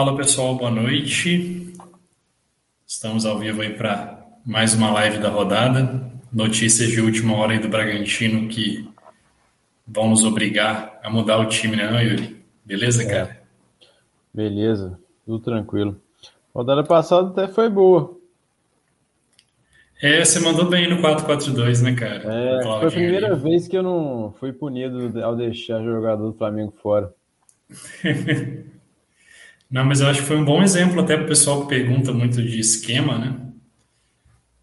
Fala pessoal, boa noite. Estamos ao vivo aí para mais uma live da rodada. Notícias de última hora aí do Bragantino que vão nos obrigar a mudar o time, né, Yuri? Beleza, cara? É. Beleza, tudo tranquilo. A rodada passada até foi boa. É, você mandou bem no 4-4-2, né, cara? É, foi a primeira ali. vez que eu não fui punido ao deixar o jogador do Flamengo fora. não, mas eu acho que foi um bom exemplo até para o pessoal que pergunta muito de esquema, né?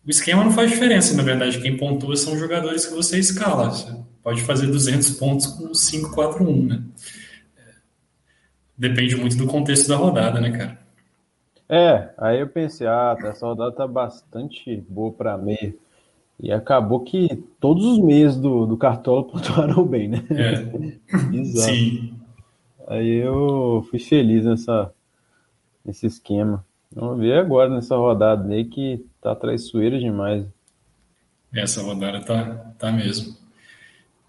O esquema não faz diferença, na verdade. Quem pontua são os jogadores que você escala. Você pode fazer 200 pontos com 5-4-1, né? Depende muito do contexto da rodada, né, cara? É, aí eu pensei, ah, tá, essa rodada tá bastante boa para meia. E acabou que todos os meses do, do Cartola pontuaram bem, né? É. Exato. Sim. Aí eu fui feliz nessa, nesse esquema. Vamos ver agora nessa rodada aí que tá traiçoeira demais. Essa rodada tá, tá mesmo.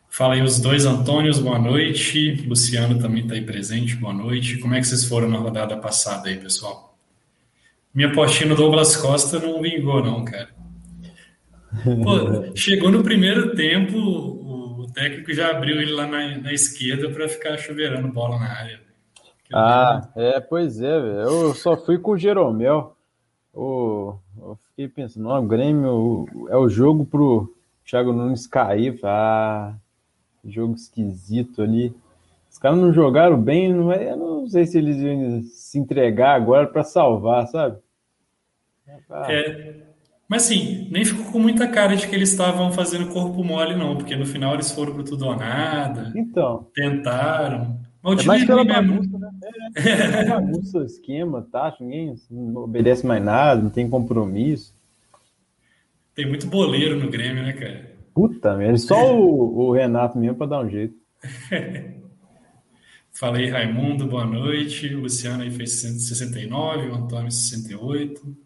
Fala aí os dois Antônios, boa noite. Luciano também tá aí presente, boa noite. Como é que vocês foram na rodada passada aí, pessoal? Minha postinha no Douglas Costa não vingou, não, cara. Pô, chegou no primeiro tempo, o técnico já abriu ele lá na, na esquerda para ficar chuveirando bola na área. Ah, é, pois é, velho. Eu só fui com o Jeromel. O, eu fiquei pensando, o Grêmio é o jogo pro Thiago Nunes cair. Ah, jogo esquisito ali. Os caras não jogaram bem, não é, eu não sei se eles iam se entregar agora para salvar, sabe? É, mas assim, nem ficou com muita cara de que eles estavam fazendo corpo mole, não, porque no final eles foram pro tudo ou nada. Então. Tentaram. Mas o é mais pela bagunça, né? É, é bagunça, esquema, tá? Ninguém não obedece mais nada, não tem compromisso. Tem muito boleiro no Grêmio, né, cara? Puta merda, só o, o Renato mesmo para dar um jeito. Fala aí, Raimundo, boa noite. O Luciano aí fez 69, o Antônio 68,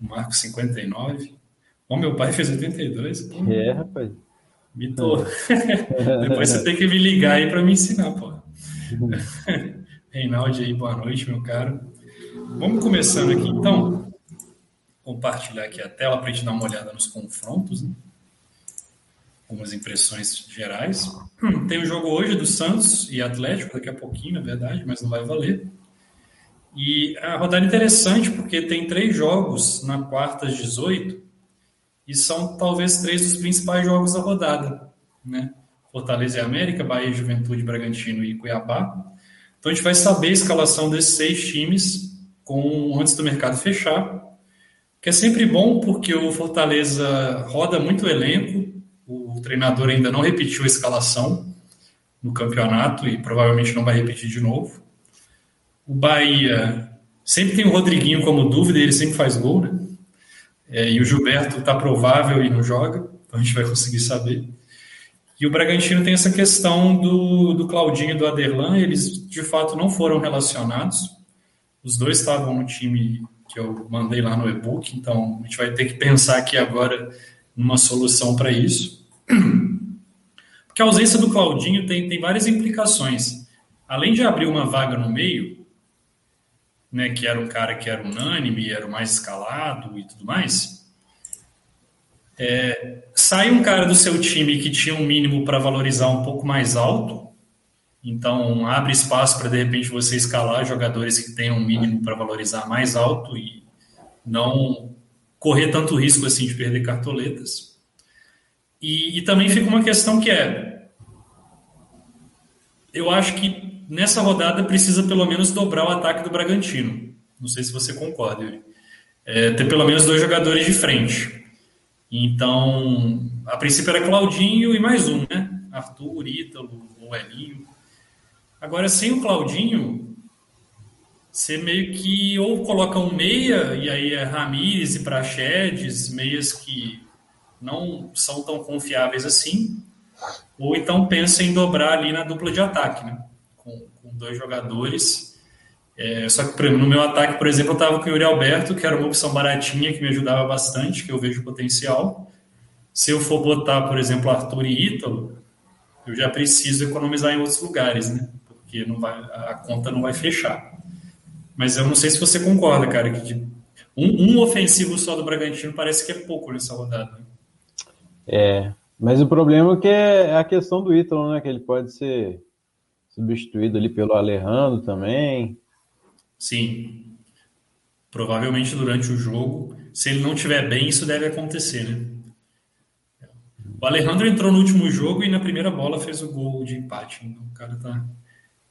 o Marco 59. Bom, meu pai fez 82. Pô. É, rapaz. Mitou. Depois você tem que me ligar aí para me ensinar, pô. Reinaldo aí, boa noite, meu caro. Vamos começando aqui, então. Compartilhar aqui a tela para a gente dar uma olhada nos confrontos, né? algumas impressões gerais. Tem o jogo hoje do Santos e Atlético, daqui a pouquinho, na verdade, mas não vai valer. E a rodada é interessante porque tem três jogos na quarta às 18 e são talvez três dos principais jogos da rodada, né? Fortaleza e América, Bahia, Juventude, Bragantino e Cuiabá. Então a gente vai saber a escalação desses seis times com antes do mercado fechar, que é sempre bom porque o Fortaleza roda muito o elenco, o treinador ainda não repetiu a escalação no campeonato e provavelmente não vai repetir de novo. O Bahia sempre tem o Rodriguinho como dúvida, ele sempre faz gol, né? É, e o Gilberto está provável e não joga, então a gente vai conseguir saber. E o Bragantino tem essa questão do, do Claudinho e do Aderlan, eles de fato não foram relacionados. Os dois estavam no time que eu mandei lá no e-book, então a gente vai ter que pensar aqui agora numa solução para isso. Porque a ausência do Claudinho tem, tem várias implicações. Além de abrir uma vaga no meio, né, que era um cara que era unânime, era o mais escalado e tudo mais, é, sai um cara do seu time que tinha um mínimo para valorizar um pouco mais alto, então abre espaço para de repente você escalar jogadores que tenham um mínimo para valorizar mais alto e não correr tanto risco assim de perder cartoletas. E, e também fica uma questão que é, eu acho que nessa rodada precisa pelo menos dobrar o ataque do Bragantino. Não sei se você concorda, Yuri. É, ter pelo menos dois jogadores de frente. Então, a princípio era Claudinho e mais um, né? Arthur, Ítalo, ou Elinho. Agora, sem o Claudinho, você meio que ou coloca um meia, e aí é Ramires e Praxedes, meias que não são tão confiáveis assim, ou então pensa em dobrar ali na dupla de ataque, né? dois jogadores. É, só que no meu ataque, por exemplo, eu estava com o Yuri Alberto, que era uma opção baratinha, que me ajudava bastante, que eu vejo potencial. Se eu for botar, por exemplo, Arthur e Ítalo, eu já preciso economizar em outros lugares, né? Porque não vai, a conta não vai fechar. Mas eu não sei se você concorda, cara, que um, um ofensivo só do Bragantino parece que é pouco nessa rodada. É, mas o problema é que é a questão do Ítalo, né? Que ele pode ser substituído ali pelo Alejandro também. Sim. Provavelmente durante o jogo, se ele não estiver bem, isso deve acontecer, né? O Alejandro entrou no último jogo e na primeira bola fez o gol de empate. Então o cara tá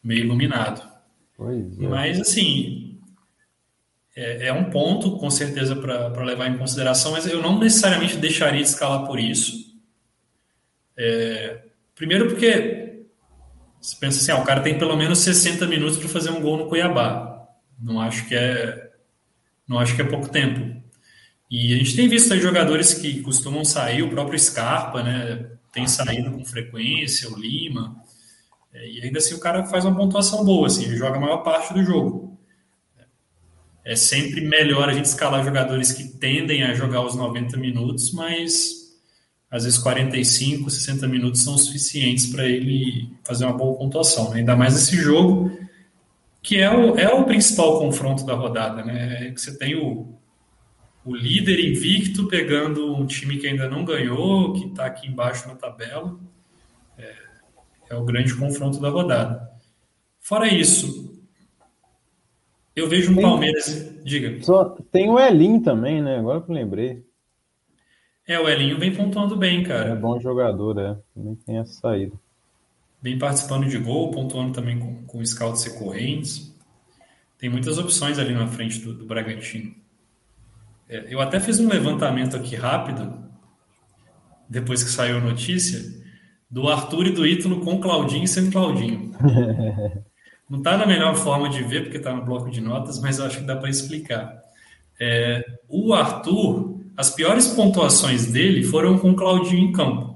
meio iluminado. Pois é. Mas, assim, é, é um ponto, com certeza, para levar em consideração, mas eu não necessariamente deixaria de escalar por isso. É, primeiro, porque você pensa assim, ah, o cara tem pelo menos 60 minutos para fazer um gol no Cuiabá. Não acho que é, não acho que é pouco tempo. E a gente tem visto aí jogadores que costumam sair, o próprio Scarpa, né? Tem saído com frequência, o Lima. É, e ainda assim o cara faz uma pontuação boa, assim, ele joga a maior parte do jogo. É sempre melhor a gente escalar jogadores que tendem a jogar os 90 minutos, mas às vezes 45, 60 minutos são suficientes para ele fazer uma boa pontuação. Né? Ainda mais nesse jogo, que é o, é o principal confronto da rodada. Né? É que você tem o, o líder invicto pegando um time que ainda não ganhou, que está aqui embaixo na tabela. É, é, o grande confronto da rodada. Fora isso, eu vejo um tem, Palmeiras. Diga. Só, tem o Elinho também, né? Agora que eu lembrei. É, o Elinho vem pontuando bem, cara. É bom jogador, é. Também tem essa saída. Vem participando de gol, pontuando também com, com scouts recorrentes. Tem muitas opções ali na frente do, do Bragantino. É, eu até fiz um levantamento aqui rápido, depois que saiu a notícia, do Arthur e do Ítalo com Claudinho e sem Claudinho. Não está na melhor forma de ver, porque está no bloco de notas, mas eu acho que dá para explicar. É, o Arthur, as piores pontuações dele foram com Claudinho em campo.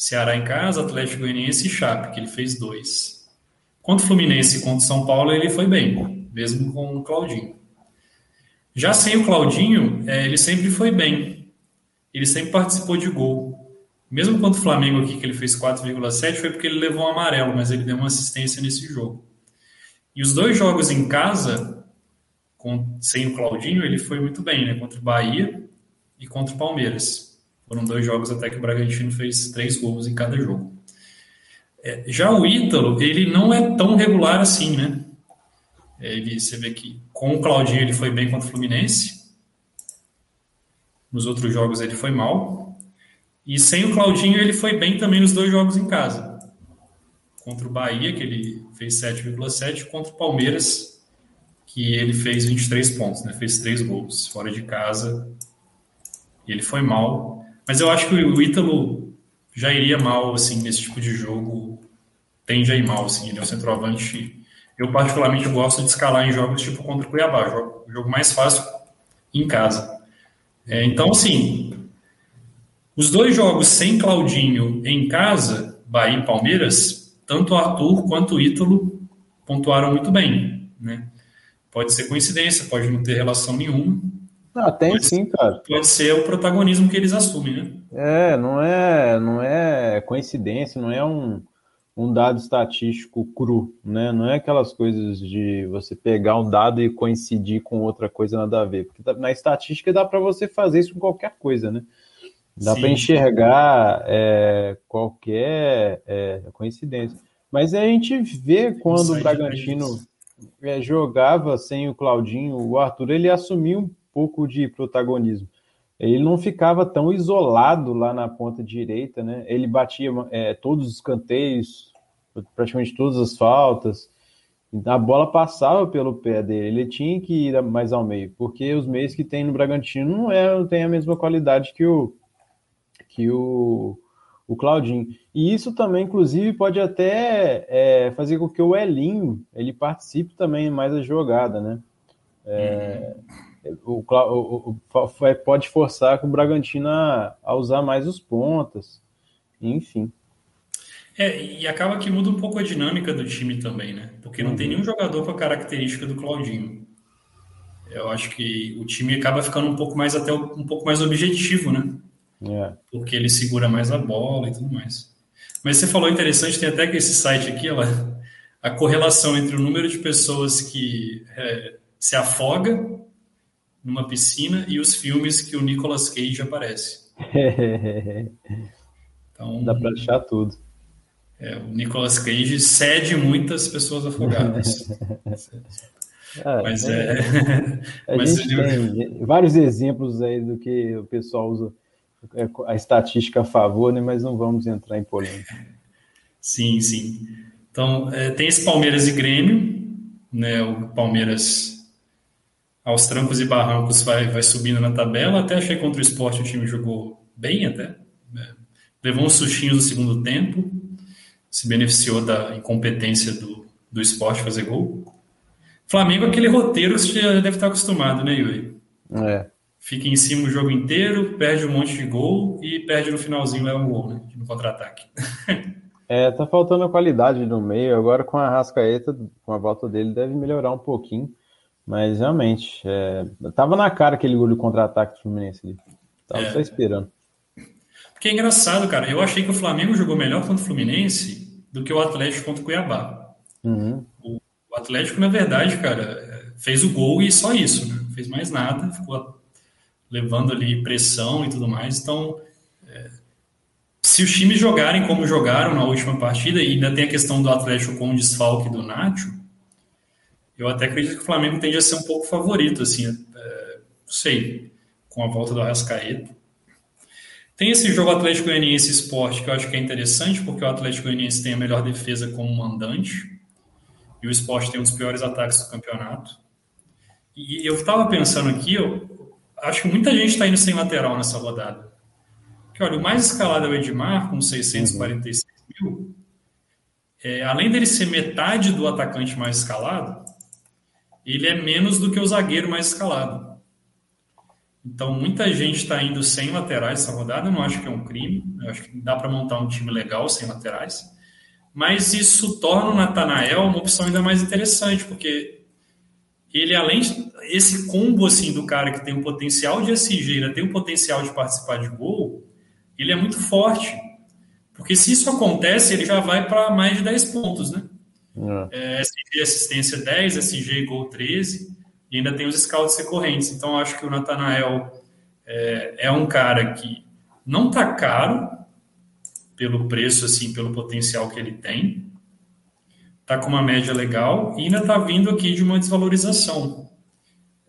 Ceará em casa, Atlético Goianiense e Chape, que ele fez dois. Contra o Fluminense e contra o São Paulo, ele foi bem, mesmo com o Claudinho. Já sem o Claudinho, é, ele sempre foi bem. Ele sempre participou de gol. Mesmo contra o Flamengo aqui, que ele fez 4,7, foi porque ele levou um amarelo, mas ele deu uma assistência nesse jogo. E os dois jogos em casa, com, sem o Claudinho, ele foi muito bem, né? Contra o Bahia e contra o Palmeiras. Foram dois jogos até que o Bragantino fez três gols em cada jogo. É, já o Ítalo, ele não é tão regular assim, né? Ele, você vê que com o Claudinho ele foi bem contra o Fluminense. Nos outros jogos ele foi mal. E sem o Claudinho ele foi bem também nos dois jogos em casa. Contra o Bahia, que ele fez 7,7, contra o Palmeiras, que ele fez 23 pontos, né? Fez três gols fora de casa. Ele foi mal. Mas eu acho que o Ítalo já iria mal, assim, nesse tipo de jogo. Tende a ir mal, assim. Ele é um centroavante eu particularmente gosto de escalar em jogos tipo contra o Cuiabá, jogo, jogo mais fácil em casa. É, então, assim, os dois jogos sem Claudinho em casa, Bahia e Palmeiras, tanto o Arthur quanto o Ítalo pontuaram muito bem, né? Pode ser coincidência, pode não ter relação nenhuma. Ah, tem sim, cara. Pode ser o protagonismo que eles assumem, né? É, não é, não é coincidência, não é um, um dado estatístico cru, né? Não é aquelas coisas de você pegar um dado e coincidir com outra coisa nada a ver, porque na estatística dá para você fazer isso com qualquer coisa, né? Dá para enxergar é, qualquer é, coincidência. Mas a gente vê quando o Bragantino é, jogava sem o Claudinho, o Arthur ele assumiu um pouco de protagonismo ele não ficava tão isolado lá na ponta direita, né? Ele batia é, todos os canteios, praticamente todas as faltas. A bola passava pelo pé dele, ele tinha que ir mais ao meio, porque os meios que tem no Bragantino não, é, não tem a mesma qualidade que o que o, o Claudinho. E isso também, inclusive, pode até é, fazer com que o Elinho ele participe também mais da jogada, né? É, uhum o, o, o, pode forçar o Bragantino a, a usar mais os pontas, enfim. É, e acaba que muda um pouco a dinâmica do time também, né? Porque não uhum. tem nenhum jogador com a característica do Claudinho. Eu acho que o time acaba ficando um pouco mais até um pouco mais objetivo, né? É. Porque ele segura mais a bola e tudo mais. Mas você falou interessante, tem até que esse site aqui, ela, a correlação entre o número de pessoas que é, se afoga numa piscina e os filmes que o Nicolas Cage aparece. Então, Dá para achar tudo. É, o Nicolas Cage cede muitas pessoas afogadas. É, mas é. é... Mas eu... tem vários exemplos aí do que o pessoal usa é, a estatística a favor, né? Mas não vamos entrar em polêmica. Sim, sim. Então, é, tem esse Palmeiras e Grêmio, né? O Palmeiras aos trancos e barrancos vai, vai subindo na tabela. Até achei contra o esporte o time jogou bem até. Né? Levou uns sustinhos no segundo tempo, se beneficiou da incompetência do, do esporte fazer gol. Flamengo é aquele roteiro que você já deve estar acostumado, né, Yuri? É. Fica em cima o jogo inteiro, perde um monte de gol e perde no finalzinho leva um gol, né? No contra-ataque. é, tá faltando qualidade no meio. Agora com a Rascaeta, com a volta dele, deve melhorar um pouquinho. Mas realmente, é, tava na cara aquele gol de contra-ataque do Fluminense ali. Tava é. só esperando. Porque é engraçado, cara. Eu achei que o Flamengo jogou melhor contra o Fluminense do que o Atlético contra o Cuiabá. Uhum. O, o, Atlético, na verdade, cara, fez o gol e só isso, né? Não fez mais nada, ficou levando ali pressão e tudo mais. Então, é, se os times jogarem como jogaram na última partida, e ainda tem a questão do Atlético com o desfalque do Nacho, eu até acredito que o Flamengo tende a ser um pouco favorito, assim, é, não sei, com a volta do Arrascaeta. Tem esse jogo Atlético Goianiense Esporte que eu acho que é interessante, porque o Atlético Goianiense tem a melhor defesa como mandante e o Esporte tem um dos piores ataques do campeonato. E eu estava pensando aqui, eu acho que muita gente está indo sem lateral nessa rodada. Porque, olha, o mais escalado é o Edmar, com 646 mil. É, além dele ser metade do atacante mais escalado, ele é menos do que o zagueiro mais escalado. Então, muita gente está indo sem laterais essa rodada. Eu não acho que é um crime. Eu acho que dá para montar um time legal sem laterais. Mas isso torna o Natanael uma opção ainda mais interessante, porque ele, além de esse combo assim do cara que tem um potencial de ainda tem um potencial de participar de gol, ele é muito forte. Porque se isso acontece, ele já vai para mais de 10 pontos, né? É. É, SG assistência 10, SG gol 13, e ainda tem os scouts recorrentes. Então, acho que o Natanael é, é um cara que não está caro pelo preço, assim, pelo potencial que ele tem. Está com uma média legal e ainda está vindo aqui de uma desvalorização.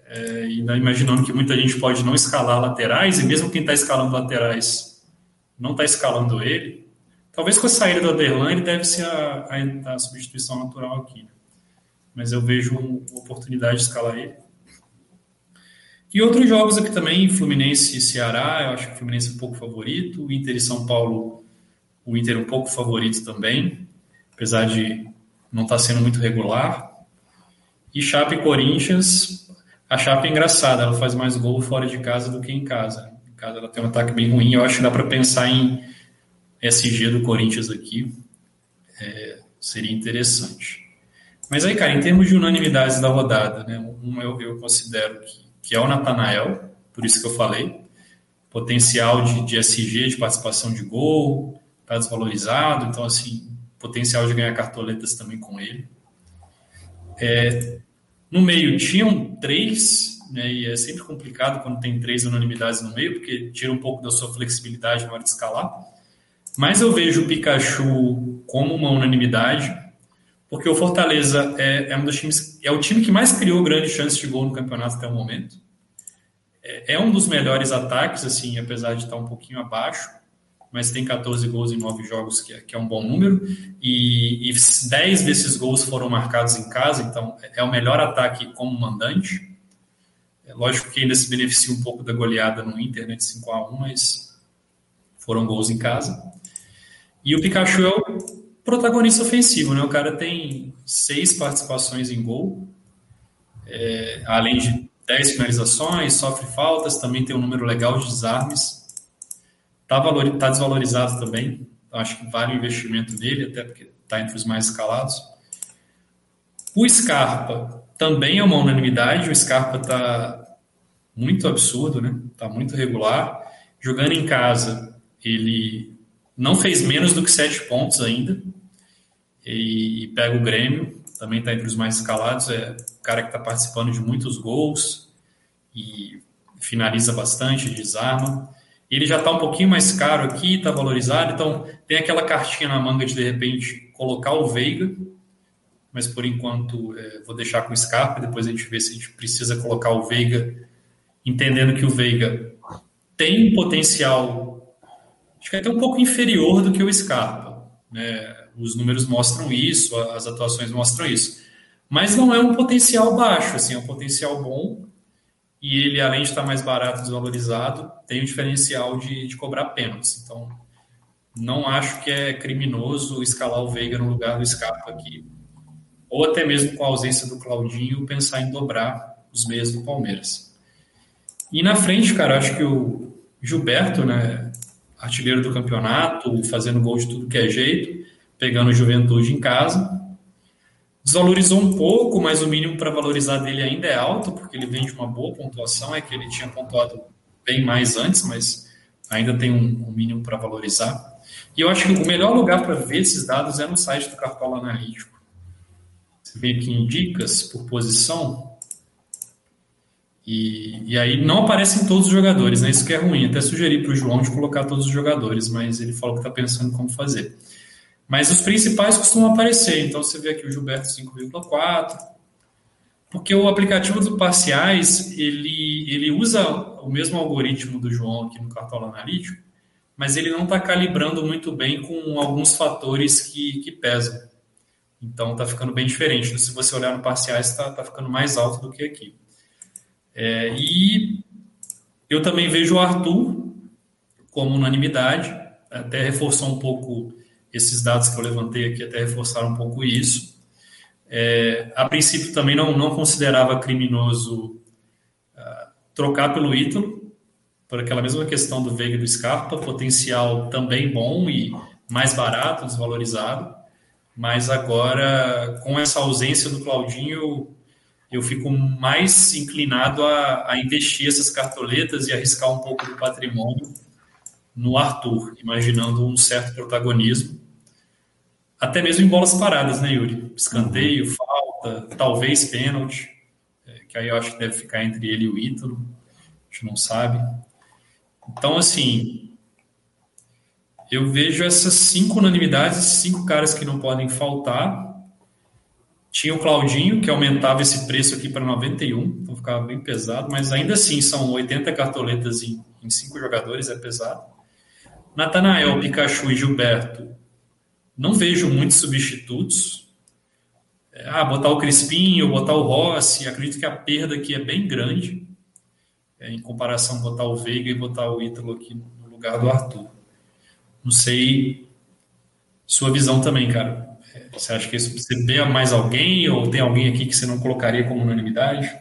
É, imaginando que muita gente pode não escalar laterais, e mesmo quem está escalando laterais não está escalando ele, Talvez com a saída do Aderlan deve ser a, a, a substituição natural aqui. Mas eu vejo uma oportunidade de escalar ele. E outros jogos aqui também, Fluminense e Ceará, eu acho que o Fluminense é um pouco favorito, Inter e São Paulo, o Inter um pouco favorito também, apesar de não estar tá sendo muito regular. E Chape e Corinthians, a Chape é engraçada, ela faz mais gol fora de casa do que em casa. Em casa ela tem um ataque bem ruim, eu acho que dá para pensar em SG do Corinthians aqui. É, seria interessante. Mas aí, cara, em termos de unanimidades da rodada, né, um eu, eu considero que, que é o Natanael, por isso que eu falei. Potencial de, de SG, de participação de gol, está desvalorizado, então, assim, potencial de ganhar cartoletas também com ele. É, no meio tinham três, né, e é sempre complicado quando tem três unanimidades no meio, porque tira um pouco da sua flexibilidade na hora de escalar. Mas eu vejo o Pikachu como uma unanimidade, porque o Fortaleza é, é, um dos times, é o time que mais criou grandes chances de gol no campeonato até o momento. É, é um dos melhores ataques, assim, apesar de estar um pouquinho abaixo, mas tem 14 gols em 9 jogos, que é, que é um bom número, e, e 10 desses gols foram marcados em casa, então é o melhor ataque como mandante. É lógico que ainda se beneficia um pouco da goleada no Inter, né, de 5 a 1 mas foram gols em casa. E o Pikachu é o protagonista ofensivo, né? O cara tem seis participações em gol, é, além de dez finalizações, sofre faltas, também tem um número legal de desarmes. Está tá desvalorizado também, acho que vale o investimento nele, até porque está entre os mais escalados. O Scarpa também é uma unanimidade, o Scarpa está muito absurdo, né? Está muito regular. Jogando em casa, ele não fez menos do que sete pontos ainda. e, e pega o Grêmio, também está entre os mais escalados, é o cara que está participando de muitos gols e finaliza bastante, desarma. Ele já está um pouquinho mais caro aqui, está valorizado, então tem aquela cartinha na manga de de repente colocar o Veiga, mas por enquanto é, vou deixar com o Scarpa, depois a gente vê se a gente precisa colocar o Veiga, entendendo que o Veiga tem um potencial, acho que é até um pouco inferior do que o Scarpa. Né? Os números mostram isso, as atuações mostram isso. Mas não é um potencial baixo, assim, é um potencial bom e ele, além de estar mais barato, desvalorizado, tem o diferencial de, de cobrar pênaltis. Então, não acho que é criminoso escalar o Veiga no lugar do Scarpa aqui. Ou até mesmo com a ausência do Claudinho, pensar em dobrar os meias do Palmeiras. E na frente, cara, acho que o Gilberto, né, artilheiro do campeonato, fazendo gol de tudo que é jeito, pegando Juventude em casa, Desvalorizou um pouco, mas o mínimo para valorizar dele ainda é alto, porque ele vem de uma boa pontuação. É que ele tinha pontuado bem mais antes, mas ainda tem um, um mínimo para valorizar. E eu acho que o melhor lugar para ver esses dados é no site do Cartola Analítico. Você vem aqui em dicas por posição. E, e aí não aparecem todos os jogadores, né? Isso que é ruim. Até sugeri para o João de colocar todos os jogadores, mas ele falou que está pensando como fazer. Mas os principais costumam aparecer. Então você vê aqui o Gilberto 5,4. Porque o aplicativo do Parciais, ele, ele usa o mesmo algoritmo do João aqui no Cartola Analítico, mas ele não está calibrando muito bem com alguns fatores que, que pesam. Então está ficando bem diferente. Se você olhar no Parciais, está tá ficando mais alto do que aqui. É, e eu também vejo o Arthur como unanimidade, até reforçou um pouco esses dados que eu levantei aqui até reforçaram um pouco isso. É, a princípio também não, não considerava criminoso uh, trocar pelo Ítalo, por aquela mesma questão do Veiga e do Scarpa, potencial também bom e mais barato, desvalorizado, mas agora com essa ausência do Claudinho eu fico mais inclinado a, a investir essas cartoletas e arriscar um pouco do patrimônio no Arthur, imaginando um certo protagonismo, até mesmo em bolas paradas, né, Yuri? Escanteio, uhum. falta, talvez pênalti, é, que aí eu acho que deve ficar entre ele e o Ítalo, a gente não sabe. Então, assim, eu vejo essas cinco unanimidades, cinco caras que não podem faltar. Tinha o Claudinho, que aumentava esse preço aqui para 91, então ficava bem pesado, mas ainda assim são 80 cartoletas em, em cinco jogadores, é pesado. Natanael, Pikachu e Gilberto, não vejo muitos substitutos. É, ah, botar o Crispim ou botar o Rossi, acredito que a perda aqui é bem grande, é, em comparação botar o Veiga e botar o Ítalo aqui no lugar do Arthur. Não sei sua visão também, cara. Você acha que isso vê mais alguém ou tem alguém aqui que você não colocaria como unanimidade?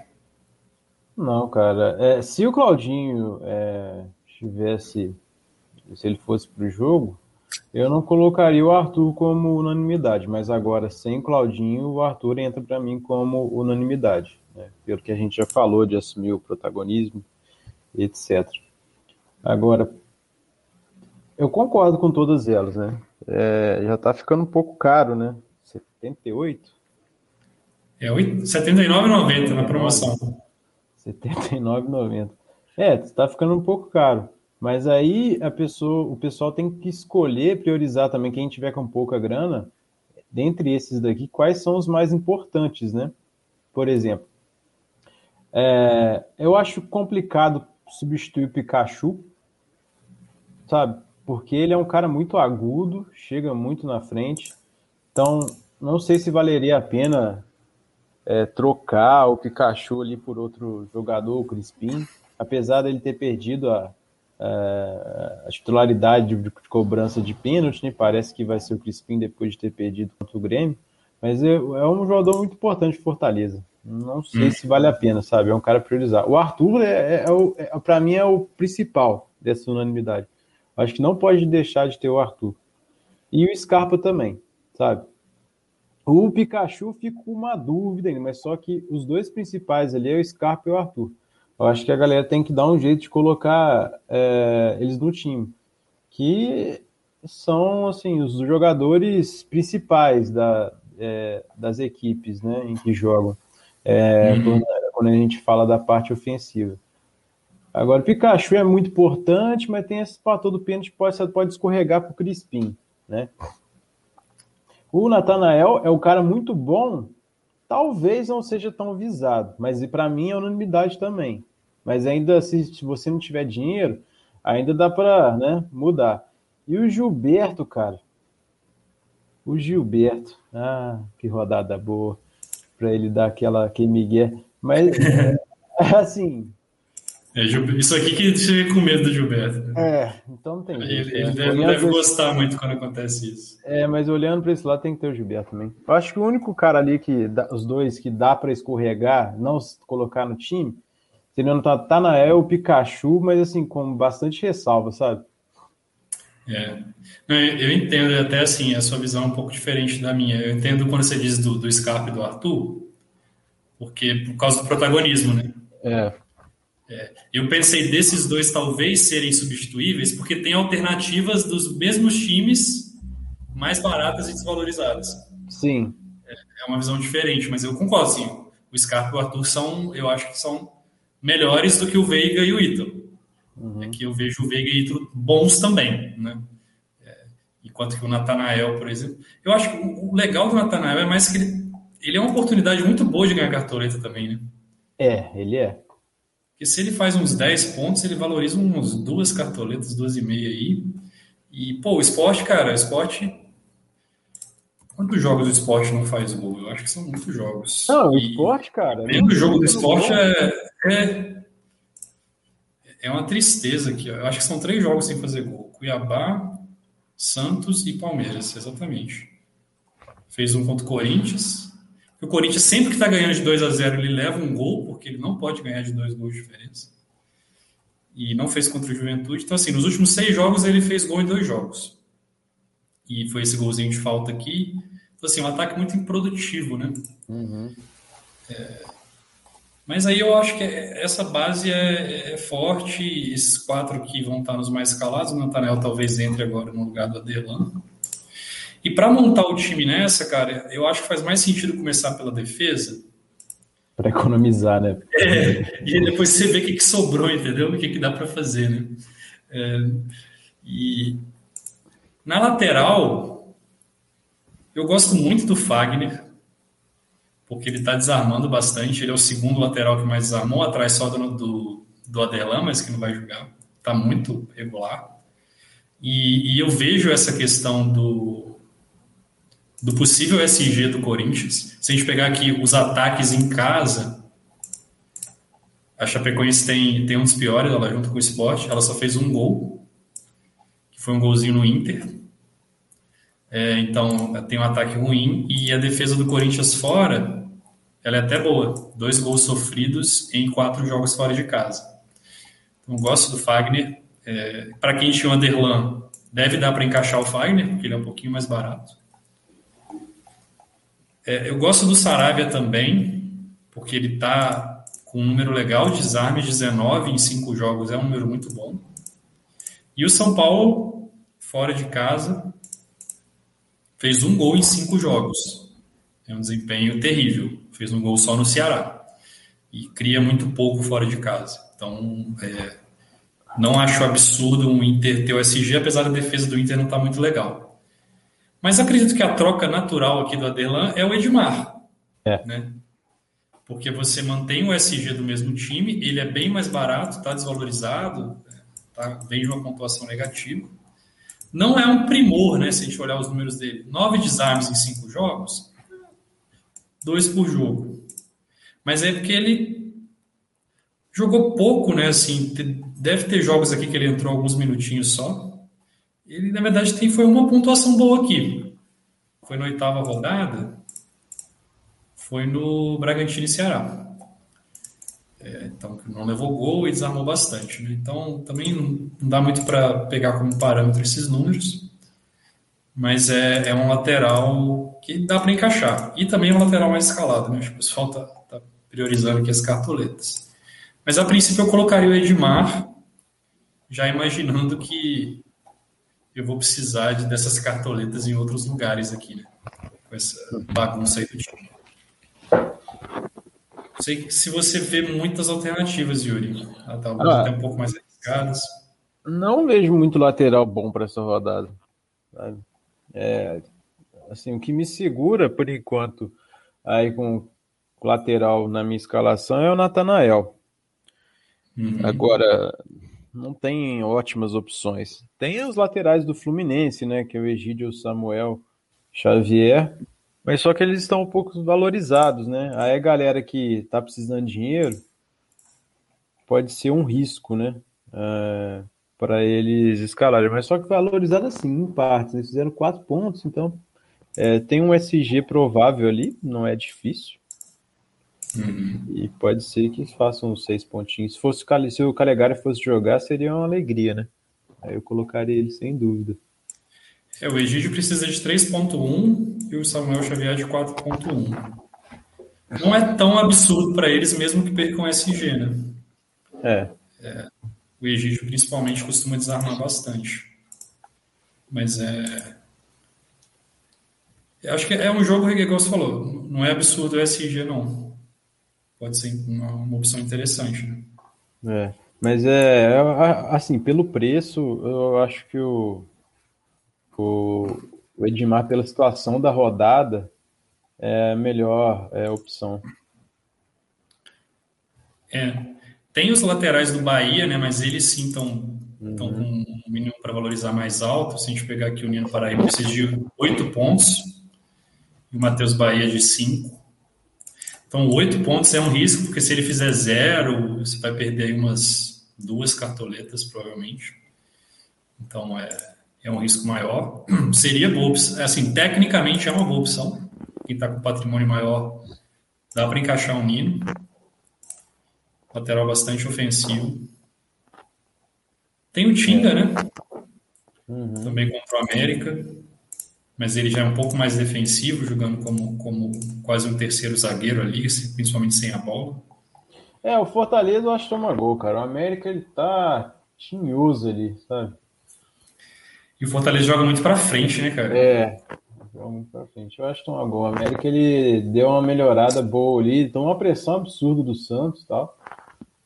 Não, cara. É, se o Claudinho é, tivesse se ele fosse para o jogo, eu não colocaria o Arthur como unanimidade, mas agora sem Claudinho, o Arthur entra para mim como unanimidade, né? pelo que a gente já falou de assumir o protagonismo, etc. Agora, eu concordo com todas elas, né? É, já está ficando um pouco caro, né? 78? É 79,90 na promoção. 79,90. É, está ficando um pouco caro. Mas aí a pessoa, o pessoal tem que escolher, priorizar também quem tiver com pouca grana, dentre esses daqui, quais são os mais importantes, né? Por exemplo, é, eu acho complicado substituir o Pikachu, sabe? Porque ele é um cara muito agudo, chega muito na frente. Então, não sei se valeria a pena é, trocar o Pikachu ali por outro jogador, o Crispim, apesar dele ter perdido a, é, a titularidade de, de, cobrança de pênalti, né? Parece que vai ser o Crispim depois de ter perdido contra o Grêmio. Mas é, é um jogador muito importante de Fortaleza. Não sei hum. se vale a pena, sabe? É um cara priorizar. O Arthur, é, é, é, é para mim, é o principal dessa unanimidade. Acho que não pode deixar de ter o Arthur. E o Scarpa também, sabe? O Pikachu fica com uma dúvida ainda, mas só que os dois principais ali é o Scarpa e o Arthur. Eu acho que a galera tem que dar um jeito de colocar é, eles no time. Que são assim os jogadores principais da, é, das equipes né, em que jogam. É, uhum. quando a gente fala da parte ofensiva. Agora, Pikachu é muito importante, mas tem esse fator do pênalti pode, pode escorregar para o Crispim, né? O Natanael é um cara muito bom, talvez não seja tão visado, mas para mim é unanimidade também. Mas ainda, se, você não tiver dinheiro, ainda dá para né, mudar. E o Gilberto, cara. O Gilberto. Ah, que rodada boa para ele dar aquela que Miguel. Mas, assim, é, isso aqui que você fica com medo do Gilberto. É, então não tem Ele, ele né? deve, deve gostar muito quando acontece isso. É, mas olhando para esse lado tem que ter o Gilberto também. Eu acho que o único cara ali que dá, os dois que dá para escorregar, não colocar no time, seria no Tanael, o Pikachu, mas assim, com bastante ressalva, sabe? É. Eu entendo até assim, a sua visão é um pouco diferente da minha. Eu entendo quando você diz do, do Scarpa e do Arthur, porque por causa do protagonismo, né? É. É, eu pensei desses dois talvez serem substituíveis, porque tem alternativas dos mesmos times mais baratas e desvalorizadas. Sim. É, é uma visão diferente, mas eu concordo, sim. O Scarpa e o Arthur são, eu acho que são melhores do que o Veiga e o Ítalo. Uhum. É que eu vejo o Veiga e o Ítalo bons também, né? É, enquanto que o Natanael, por exemplo. Eu acho que o legal do Natanael é mais que ele, ele é uma oportunidade muito boa de ganhar cartoleta também, né? É, ele é. Porque se ele faz uns 10 pontos, ele valoriza uns duas cartoletas, duas e meia aí. E, pô, o esporte, cara, o esporte. Quantos jogos do esporte não faz gol? Eu acho que são muitos jogos. Não, o esporte, cara. Dentro do jogo do esporte é, é, é. uma tristeza aqui. Eu acho que são três jogos sem fazer gol: Cuiabá, Santos e Palmeiras, exatamente. Fez um contra o Corinthians, o Corinthians, sempre que está ganhando de 2 a 0 ele leva um gol, porque ele não pode ganhar de dois gols de diferença. E não fez contra o Juventude. Então, assim, nos últimos seis jogos, ele fez gol em dois jogos. E foi esse golzinho de falta aqui. Então, assim, um ataque muito improdutivo, né? Uhum. É... Mas aí eu acho que essa base é, é, forte. Esses quatro que vão estar nos mais escalados, o Nathaniel talvez entre agora no lugar do Adelan. E para montar o time nessa, cara, eu acho que faz mais sentido começar pela defesa. Para economizar, né? É, e depois você vê o que, que sobrou, entendeu? O que, que dá para fazer, né? É, e na lateral, eu gosto muito do Fagner, porque ele está desarmando bastante. Ele é o segundo lateral que mais desarmou, atrás só do, do, do Aderlan, mas que não vai jogar. Está muito regular. E, e, eu vejo essa questão do, do possível SG do Corinthians, se a gente pegar aqui os ataques em casa, a Chapecoense tem, tem um dos piores, ela junto com o Sport, ela só fez um gol, que foi um golzinho no Inter. É, então, tem um ataque ruim e a defesa do Corinthians fora, ela é até boa. Dois gols sofridos em quatro jogos fora de casa. Então, gosto do Fagner. É, Para quem tinha o Underlan, deve dar para encaixar o Fagner, porque ele é um pouquinho mais barato. É, eu gosto do Saravia também, porque ele está com um número legal de desarmes, 19 em 5 jogos, é um número muito bom. E o São Paulo, fora de casa, fez um gol em 5 jogos. É um desempenho terrível. Fez um gol só no Ceará. E cria muito pouco fora de casa. Então, é, não acho absurdo um Inter ter o SG, apesar da defesa do Inter não estar tá muito legal. Mas acredito que a troca natural aqui do Adelan é o Edmar. É. Né? Porque você mantém o SG do mesmo time, ele é bem mais barato, está desvalorizado, tá, vem de uma pontuação negativa. Não é um primor, né? Se a gente olhar os números dele. Nove desarmes em cinco jogos, dois por jogo. Mas é porque ele jogou pouco, né? Assim, deve ter jogos aqui que ele entrou alguns minutinhos só ele na verdade tem, foi uma pontuação boa aqui. Foi na oitava rodada, foi no Bragantino e Ceará. É, então, não levou gol e desarmou bastante. Né? Então, também não, dá muito para pegar como parâmetro esses números, mas é, é um lateral que dá para encaixar. E também é um lateral mais escalado, né? Acho que o pessoal está tá priorizando aqui as cartoletas. Mas a princípio eu colocaria o Edmar, já imaginando que eu vou precisar de, dessas cartoletas em outros lugares aqui, né? Com essa bagunça aí do time. Sei se você vê muitas alternativas, Yuri. Talvez ah, até um pouco mais arriscadas. Não vejo muito lateral bom para essa rodada. Sabe? É, assim, o que me segura por enquanto aí com lateral na minha escalação é o Natanael. Uhum. Agora, não tem ótimas opções. Tem os laterais do Fluminense, né? Que é o Egídio Samuel Xavier. Mas só que eles estão um pouco valorizados, né? Aí a galera que tá precisando de dinheiro pode ser um risco, né? Uh, para eles escalarem. Mas só que valorizado assim, em partes. Eles fizeram quatro pontos, então é, tem um SG provável ali, não é difícil. Uhum. E pode ser que façam seis pontinhos. Se, fosse, se o Calegari fosse jogar, seria uma alegria, né? Aí eu colocaria ele sem dúvida. É, o Egídio precisa de 3.1 e o Samuel Xavier de 4.1. Não é tão absurdo para eles mesmo que percam SG, né? É. é. O Egídio principalmente costuma desarmar bastante. Mas é. Eu acho que é um jogo, igual você falou, não é absurdo o SG, não. Pode ser uma, uma opção interessante, né? É. Mas é, assim, pelo preço, eu acho que o, o, o Edmar, pela situação da rodada, é a melhor é, opção. É. Tem os laterais do Bahia, né? Mas eles sim estão uhum. com um mínimo para valorizar mais alto. Se a gente pegar aqui o Nino Paraíba, precisa de 8 pontos. E o Matheus Bahia de 5. Então, 8 pontos é um risco, porque se ele fizer zero, você vai perder aí umas duas cartoletas, provavelmente. Então, é, é um risco maior. Seria boa opção. Assim, tecnicamente é uma boa opção. Quem está com patrimônio maior, dá para encaixar um Nino. Lateral bastante ofensivo. Tem o Tinga, né? Uhum. Também contra o América. Mas ele já é um pouco mais defensivo, jogando como, como quase um terceiro zagueiro ali, principalmente sem a bola. É, o Fortaleza eu acho que toma gol, cara. O América ele tá tinhoso ali, sabe? E o Fortaleza joga muito para frente, né, cara? É, joga muito para frente. Eu acho que toma gol. O América ele deu uma melhorada boa ali, tomou uma pressão absurda do Santos e tal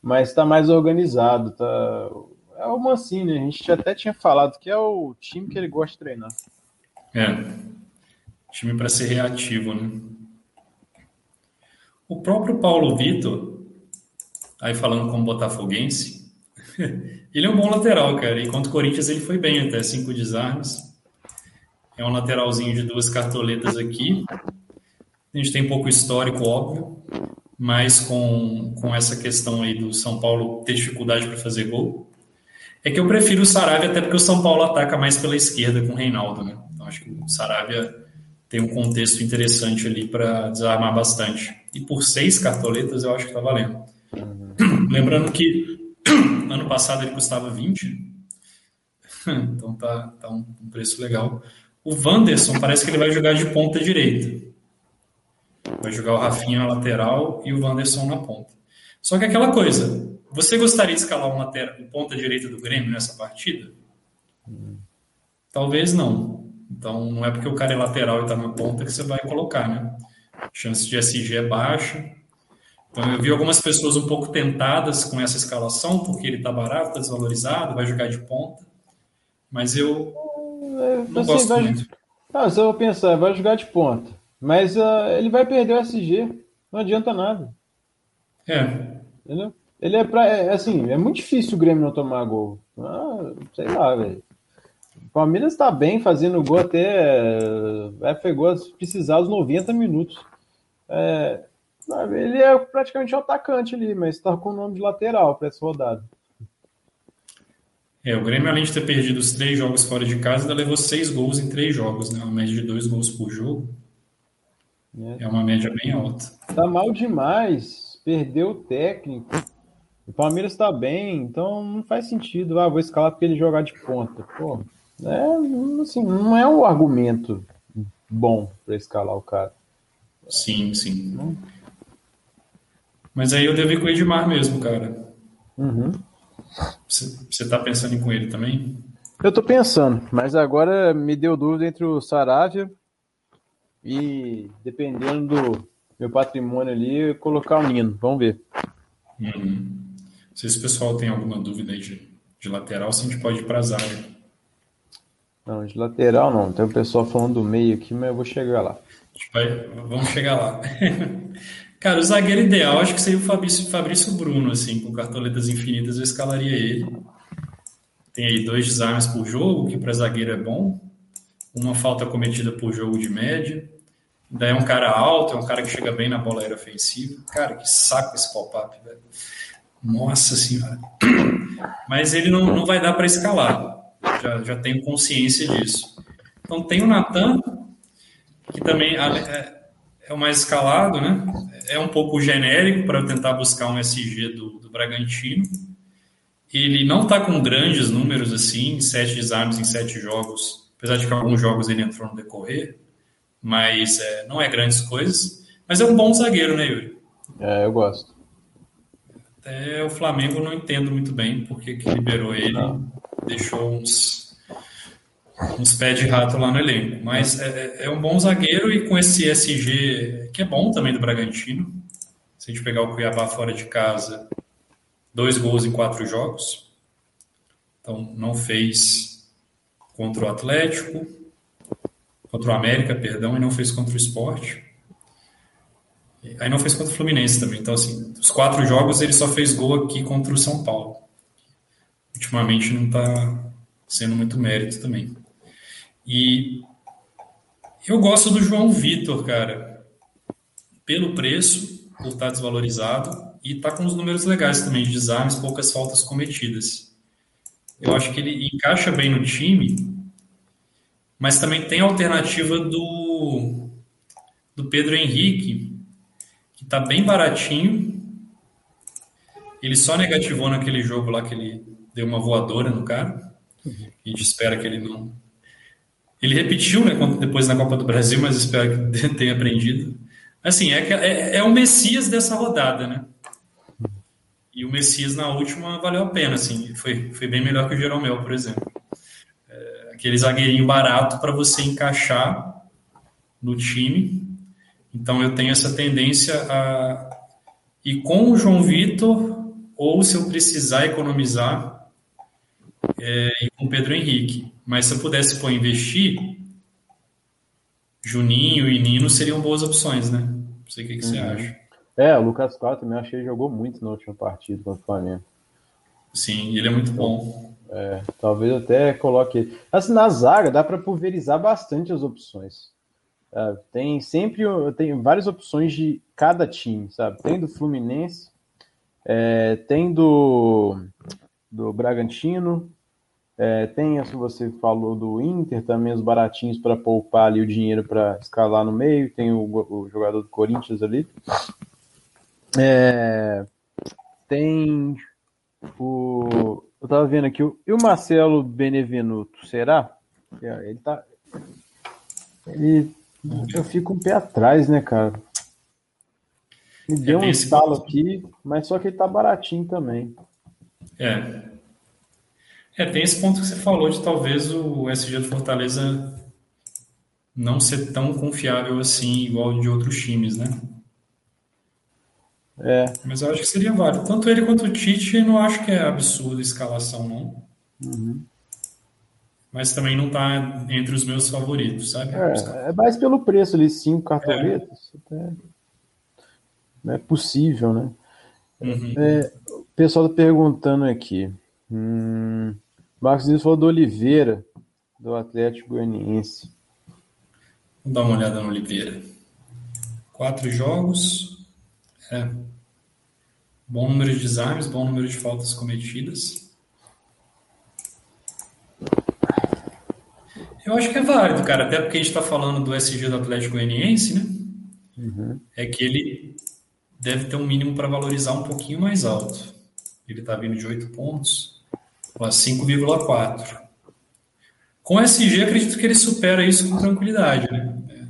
mas está mais organizado. Tá... É o Mancini, a gente até tinha falado que é o time que ele gosta de treinar. É, time para ser reativo, né? O próprio Paulo Vitor, aí falando como botafoguense, ele é um bom lateral, cara. Enquanto o Corinthians ele foi bem até cinco desarmes. É um lateralzinho de duas cartoletas aqui. A gente tem pouco histórico, óbvio, mas com, com essa questão aí do São Paulo ter dificuldade para fazer gol. É que eu prefiro o Saravia até porque o São Paulo ataca mais pela esquerda com o Reinaldo, né? Acho que o Saravia tem um contexto interessante ali para desarmar bastante. E por seis cartoletas eu acho que tá valendo. Uhum. Lembrando que ano passado ele custava 20, então tá, tá um, um preço legal. O Wanderson parece que ele vai jogar de ponta direita. Vai jogar o Rafinha na lateral e o Wanderson na ponta. Só que aquela coisa, você gostaria de escalar um, lateral, um ponta direita do Grêmio nessa partida? Talvez não. Então não é porque o cara é lateral e está na ponta que você vai colocar, né? A chance de SG é baixa. Então eu vi algumas pessoas um pouco tentadas com essa escalação, porque ele está barato, está desvalorizado, vai jogar de ponta. Mas eu não assim, gosto vai... muito. Ah, se eu pensar, vai jogar de ponta. Mas uh, ele vai perder o SG. Não adianta nada. É. Entendeu? Ele é pra. É, assim, é muito difícil o Grêmio não tomar gol. Ah, sei lá, velho. O Palmeiras está bem fazendo gol até. É, pegou a precisar os 90 minutos. É, ele é praticamente um atacante ali, mas está com o nome de lateral para essa rodada. É, o Grêmio, além de ter perdido os três jogos fora de casa, ainda levou seis gols em três jogos, né? Uma média de dois gols por jogo. É. é uma média bem alta. Tá mal demais. Perdeu o técnico. O Palmeiras está bem, então não faz sentido. Ah, vou escalar porque ele jogar de ponta. Pô, é, assim, não é um argumento bom para escalar o cara. Sim, sim. Mas aí eu devo ir com o Edmar mesmo, cara. Uhum. Você tá pensando em com ele também? Eu tô pensando, mas agora me deu dúvida entre o Saravia e, dependendo do meu patrimônio ali, colocar o Nino. Vamos ver. Uhum. Não sei se o pessoal tem alguma dúvida aí de, de lateral, se a gente pode ir para a zaga. Não, de lateral não. Tem o pessoal falando do meio aqui, mas eu vou chegar lá. Vai, vamos chegar lá. Cara, o zagueiro ideal acho que seria o Fabrício, Fabrício Bruno, assim, com cartoletas infinitas, eu escalaria ele. Tem aí dois desarmes por jogo, que para zagueiro é bom. Uma falta cometida por jogo de média. Daí é um cara alto, é um cara que chega bem na bola aérea ofensiva. Cara, que saco esse pop-up, velho. Nossa senhora. Mas ele não, não vai dar para escalar. Já, já tenho consciência disso. Então tem o Natan, que também é, é o mais escalado, né? É um pouco genérico para tentar buscar um SG do, do Bragantino. Ele não está com grandes números assim, sete desarmes em sete jogos, apesar de que alguns jogos ele entrou no decorrer, mas é, não é grandes coisas. Mas é um bom zagueiro, né, Yuri? É, eu gosto. Até o Flamengo não entendo muito bem porque que liberou ele, não. Deixou uns, uns pés de rato lá no elenco. Mas é, é, é um bom zagueiro e com esse SG, que é bom também do Bragantino. Se a gente pegar o Cuiabá fora de casa, dois gols em quatro jogos. Então, não fez contra o Atlético, contra o América, perdão, e não fez contra o Esporte. Aí não fez contra o Fluminense também. Então, assim, os quatro jogos ele só fez gol aqui contra o São Paulo. Ultimamente não está sendo muito mérito também. E eu gosto do João Vitor, cara. Pelo preço, por estar desvalorizado, e está com os números legais também de desarmes, poucas faltas cometidas. Eu acho que ele encaixa bem no time, mas também tem a alternativa do, do Pedro Henrique, que está bem baratinho. Ele só negativou naquele jogo lá que ele deu uma voadora no cara. A gente espera que ele não. Ele repetiu, né, depois na Copa do Brasil, mas espero que tenha aprendido. Assim, é, é, é o Messias dessa rodada, né? E o Messias na última valeu a pena, assim, foi, foi bem melhor que o Jeromel, por exemplo. É, aquele zagueirinho barato para você encaixar no time. Então eu tenho essa tendência a ir com o João Vitor, ou se eu precisar economizar, é, ir com o Pedro Henrique. Mas se eu pudesse pôr investir, Juninho e Nino seriam boas opções, né? Não sei o que, que uhum. você acha. É, o Lucas Claro também achei que jogou muito na última partida contra o Flamengo. Sim, ele é muito bom. É, talvez até coloque. Assim, na zaga dá para pulverizar bastante as opções. É, tem sempre tem várias opções de cada time, sabe? Tem do Fluminense, é, tem do, do Bragantino, é, tem, assim, você falou do Inter, também os baratinhos para poupar ali o dinheiro para escalar no meio, tem o, o jogador do Corinthians ali. É, tem o. Eu tava vendo aqui, e o Marcelo Benevenuto, será? É, ele tá. Ele. Eu fico um pé atrás, né, cara? Me deu é um estalo aqui, mas só que ele tá baratinho também. É. É, tem esse ponto que você falou de talvez o SG do Fortaleza não ser tão confiável assim, igual de outros times, né? É. Mas eu acho que seria válido. Tanto ele quanto o Tite, não acho que é absurdo a escalação, não. Uhum. Mas também não está entre os meus favoritos, sabe? É, é mais pelo preço ali, cinco cartoletas. É. Não é possível, né? Uhum. É, o pessoal está perguntando aqui. Hum, Marcos Dias falou do Oliveira, do Atlético Goianiense. Vamos dar uma olhada no Oliveira. Quatro jogos, é. Bom número de desarmes, bom número de faltas cometidas. Eu acho que é válido, cara, até porque a gente está falando do SG do Atlético Goianiense, né? Uhum. É que ele deve ter um mínimo para valorizar um pouquinho mais alto. Ele está vindo de 8 pontos a 5,4. Com SG, acredito que ele supera isso com tranquilidade, né? É.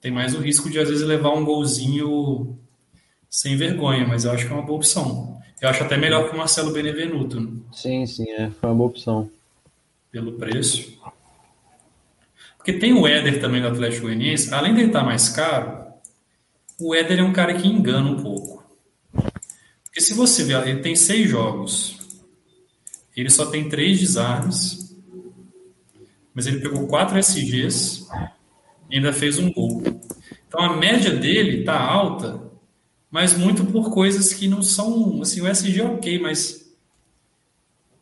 Tem mais o risco de, às vezes, levar um golzinho sem vergonha, mas eu acho que é uma boa opção. Eu acho até melhor que o Marcelo Benevenuto. Né? Sim, sim, é, foi uma boa opção. pelo preço. Porque tem o Éder também do Atlético Goianiense, além de ele estar mais caro, o Éder é um cara que engana um pouco. Porque se você ver, ele tem seis jogos, ele só tem três desarmes, mas ele pegou quatro SGs e ainda fez um gol. Então a média dele está alta, mas muito por coisas que não são. Assim, o SG é ok, mas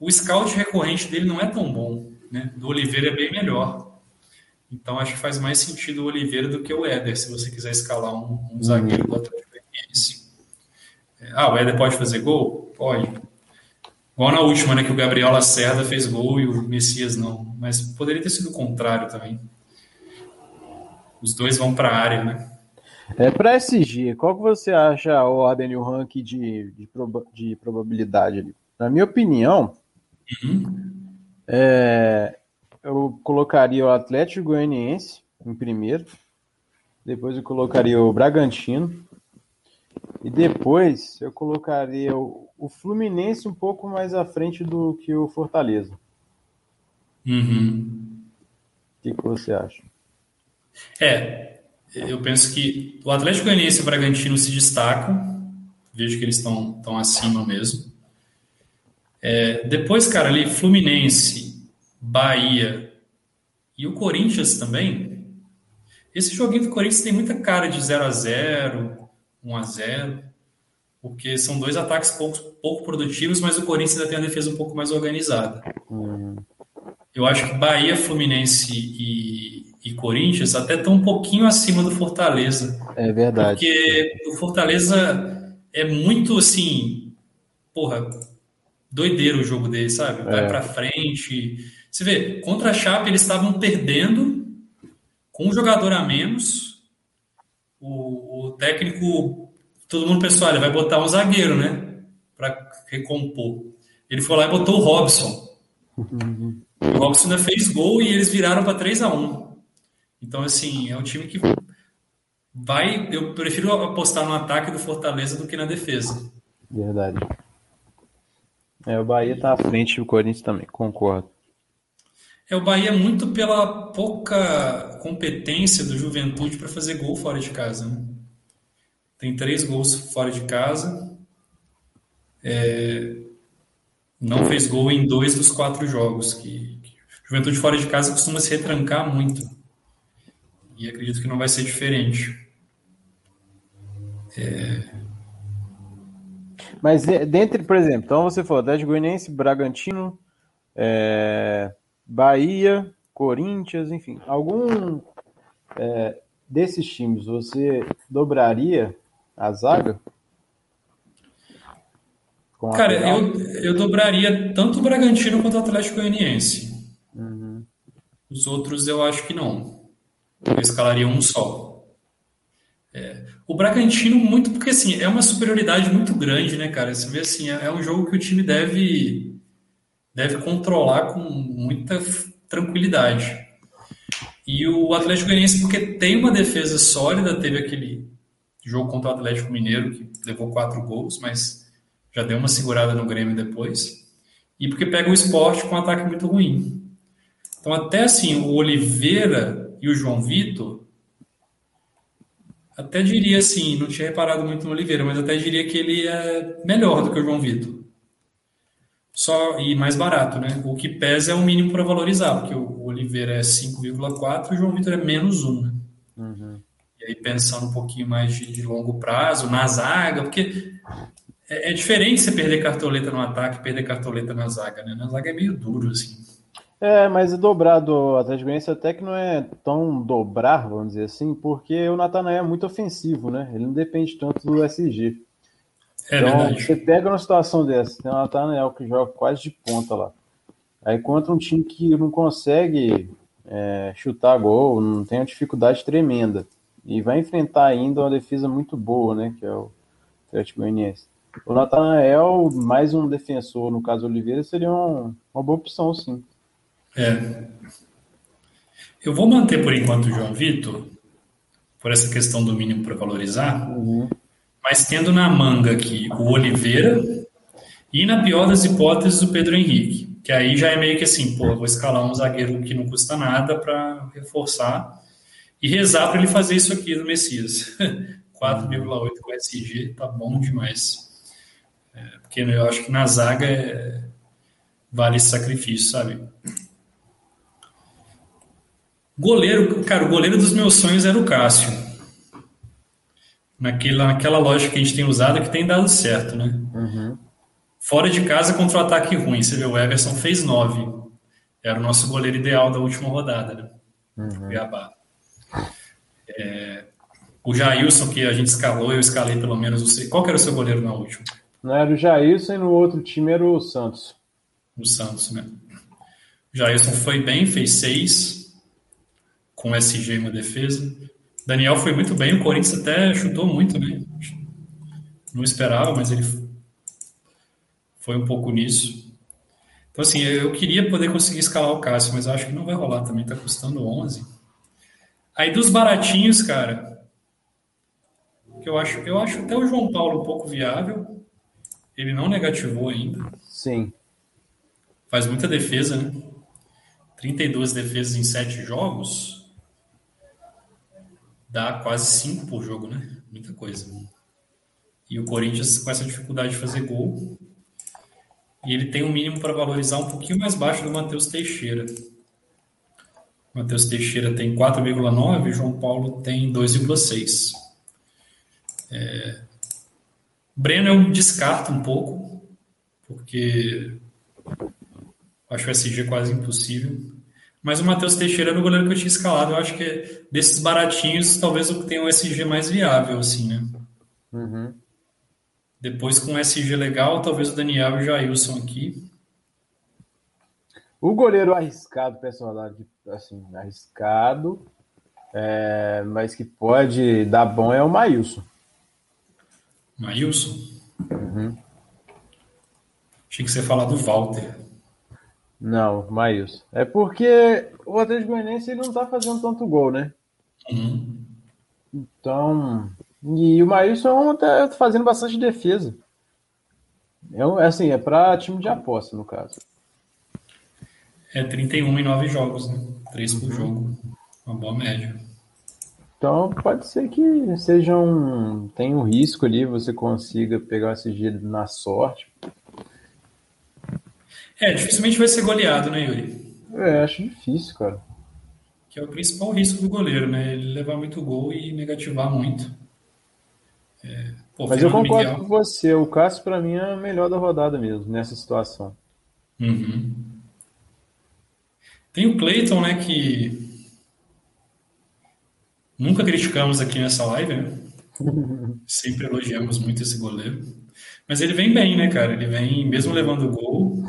o scout recorrente dele não é tão bom. Né? Do Oliveira é bem melhor. Então acho que faz mais sentido o Oliveira do que o Éder, se você quiser escalar um, um zagueiro do Atlético Goianiense. Ah, o Éder pode fazer gol? Pode. Igual na última, né, que o Gabriel Lacerda fez gol e o Messias não. Mas poderia ter sido o contrário também. Os dois vão para a área, né? É, para SG, qual que você acha a ordem o ranking de, de, proba de probabilidade ali? Na minha opinião, uhum. é, eu colocaria o Atlético Goianiense em primeiro, depois eu colocaria o Bragantino, e depois eu colocaria o, o Fluminense um pouco mais à frente do que o Fortaleza. Uhum. O que, que você acha? É, eu penso que o Atlético Goianiense e o Bragantino se destacam. Vejo que eles estão, estão acima mesmo. É, depois, cara, ali, Fluminense, Bahia e o Corinthians também. Esse joguinho do Corinthians tem muita cara de 0 a 0 1 a 0 porque são dois ataques pouco, pouco produtivos, mas o Corinthians ainda tem a defesa um pouco mais organizada. Uhum. Eu acho que Bahia, Fluminense e, e Corinthians até estão um pouquinho acima do Fortaleza. É verdade. Porque o Fortaleza é muito assim, porra, doideiro o jogo dele, sabe? Vai é. para frente. Você vê, contra a Chape eles estavam perdendo com um jogador a menos. O, o técnico, todo mundo pensou, olha, vai botar um zagueiro, né? Para recompor. Ele foi lá e botou o Robson. O Robson ainda fez gol e eles viraram para 3 a 1 então, assim, é um time que vai. Eu prefiro apostar no ataque do Fortaleza do que na defesa. Verdade. É, o Bahia tá à frente do Corinthians também, concordo. É, o Bahia muito pela pouca competência do Juventude para fazer gol fora de casa. Né? Tem três gols fora de casa. É, não fez gol em dois dos quatro jogos. Que, Juventude fora de casa costuma se retrancar muito. E acredito que não vai ser diferente. É... Mas dentre, por exemplo, então você falou Atlético Goianiense, Bragantino, é, Bahia, Corinthians, enfim, algum é, desses times você dobraria a zaga? Cara, eu, eu dobraria tanto o Bragantino quanto o Atlético Goianiense. Uhum. Os outros eu acho que não. Eu escalaria um só. É. O Bragantino, muito porque assim, é uma superioridade muito grande, né, cara? Você vê assim, é, é um jogo que o time deve, deve controlar com muita tranquilidade. E o Atlético Goianiense, porque tem uma defesa sólida, teve aquele jogo contra o Atlético Mineiro, que levou quatro gols, mas já deu uma segurada no Grêmio depois. E porque pega o esporte com um ataque muito ruim. Então, até assim, o Oliveira e o João Vitor, até diria assim, não tinha reparado muito no Oliveira, mas até diria que ele é melhor do que o João Vitor. Só e mais barato, né? O que pesa é o mínimo para valorizar, porque o Oliveira é 5,4 e o João Vitor é menos 1. Né? Uhum. E aí pensando um pouquinho mais de, de longo prazo, na zaga, porque é, é, diferente você perder cartoleta no ataque e perder cartoleta na zaga, né? Na zaga é meio duro, assim. É, mas o dobrado Atlético Goianiense até que não é tão dobrar, vamos dizer assim, porque o Natanael é muito ofensivo, né? Ele não depende tanto do SG. É então, verdade. você pega uma situação dessa, tem o Natanael que joga quase de ponta lá. Aí contra um time que não consegue é, chutar gol, não tem uma dificuldade tremenda. E vai enfrentar ainda uma defesa muito boa, né? Que é o Atlético Goianiense. O Natanael, mais um defensor, no caso Oliveira, seria um, uma boa opção, sim. É. Eu vou manter por enquanto o João Vitor, por essa questão do mínimo para valorizar, uhum. Mas tendo na manga aqui o Oliveira e, na pior das hipóteses, o Pedro Henrique. Que aí já é meio que assim, pô, vou escalar um zagueiro que não custa nada para reforçar e rezar para ele fazer isso aqui no Messias. 4,8 com SG, tá bom demais. É, porque eu acho que na zaga é, vale esse sacrifício, sabe? Goleiro, cara, o goleiro dos meus sonhos era o Cássio. Naquela, naquela lógica que a gente tem usado que tem dado certo, né? Uhum. Fora de casa contra o ataque ruim. Você vê, o Everson fez 9. Era o nosso goleiro ideal da última rodada, né? Uhum. É, o Jailson, que a gente escalou, eu escalei pelo menos. Qual que era o seu goleiro na última? Não era o Jailson e no outro time era o Santos. O Santos, né? O Jailson foi bem, fez seis, com SG e uma defesa. Daniel foi muito bem, o Corinthians até chutou muito, né? Não esperava, mas ele foi um pouco nisso. Então, assim, eu queria poder conseguir escalar o Cássio, mas acho que não vai rolar também, tá custando 11. Aí dos baratinhos, cara, que eu acho, eu acho até o João Paulo um pouco viável. Ele não negativou ainda. Sim. Faz muita defesa, né? 32 defesas em 7 jogos. Dá quase 5 por jogo, né? Muita coisa. E o Corinthians com essa dificuldade de fazer gol. E ele tem um mínimo para valorizar um pouquinho mais baixo do Matheus Teixeira. Matheus Teixeira tem 4,9 e João Paulo tem 2,6. É... Breno eu descarto um pouco, porque acho o SG quase impossível. Mas o Matheus Teixeira era o goleiro que eu tinha escalado. Eu acho que desses baratinhos, talvez o que tenha o SG mais viável, assim, né? Uhum. Depois, com o SG legal, talvez o Daniel e o Jailson aqui. O goleiro arriscado, personagem, assim, arriscado, é, mas que pode dar bom é o Maílson. Maílson? Uhum. Achei que você ia falar do Walter. Não, Maílson. É porque o Atlético Goianiense não tá fazendo tanto gol, né? Uhum. Então. E o Maílson tá fazendo bastante defesa. É, assim, é para time de aposta, no caso. É 31 em 9 jogos, né? 3 por uhum. jogo. Uma boa média. Então pode ser que seja um. Tem um risco ali, você consiga pegar esse giro na sorte. É, dificilmente vai ser goleado, né, Yuri? É, acho difícil, cara. Que é o principal risco do goleiro, né? Ele levar muito gol e negativar muito. É, pô, Mas eu concordo Miguel... com você, o Cássio para mim é o melhor da rodada mesmo, nessa situação. Uhum. Tem o Clayton, né, que Nunca criticamos aqui nessa live, né? Sempre elogiamos muito esse goleiro. Mas ele vem bem, né, cara? Ele vem, mesmo levando gol,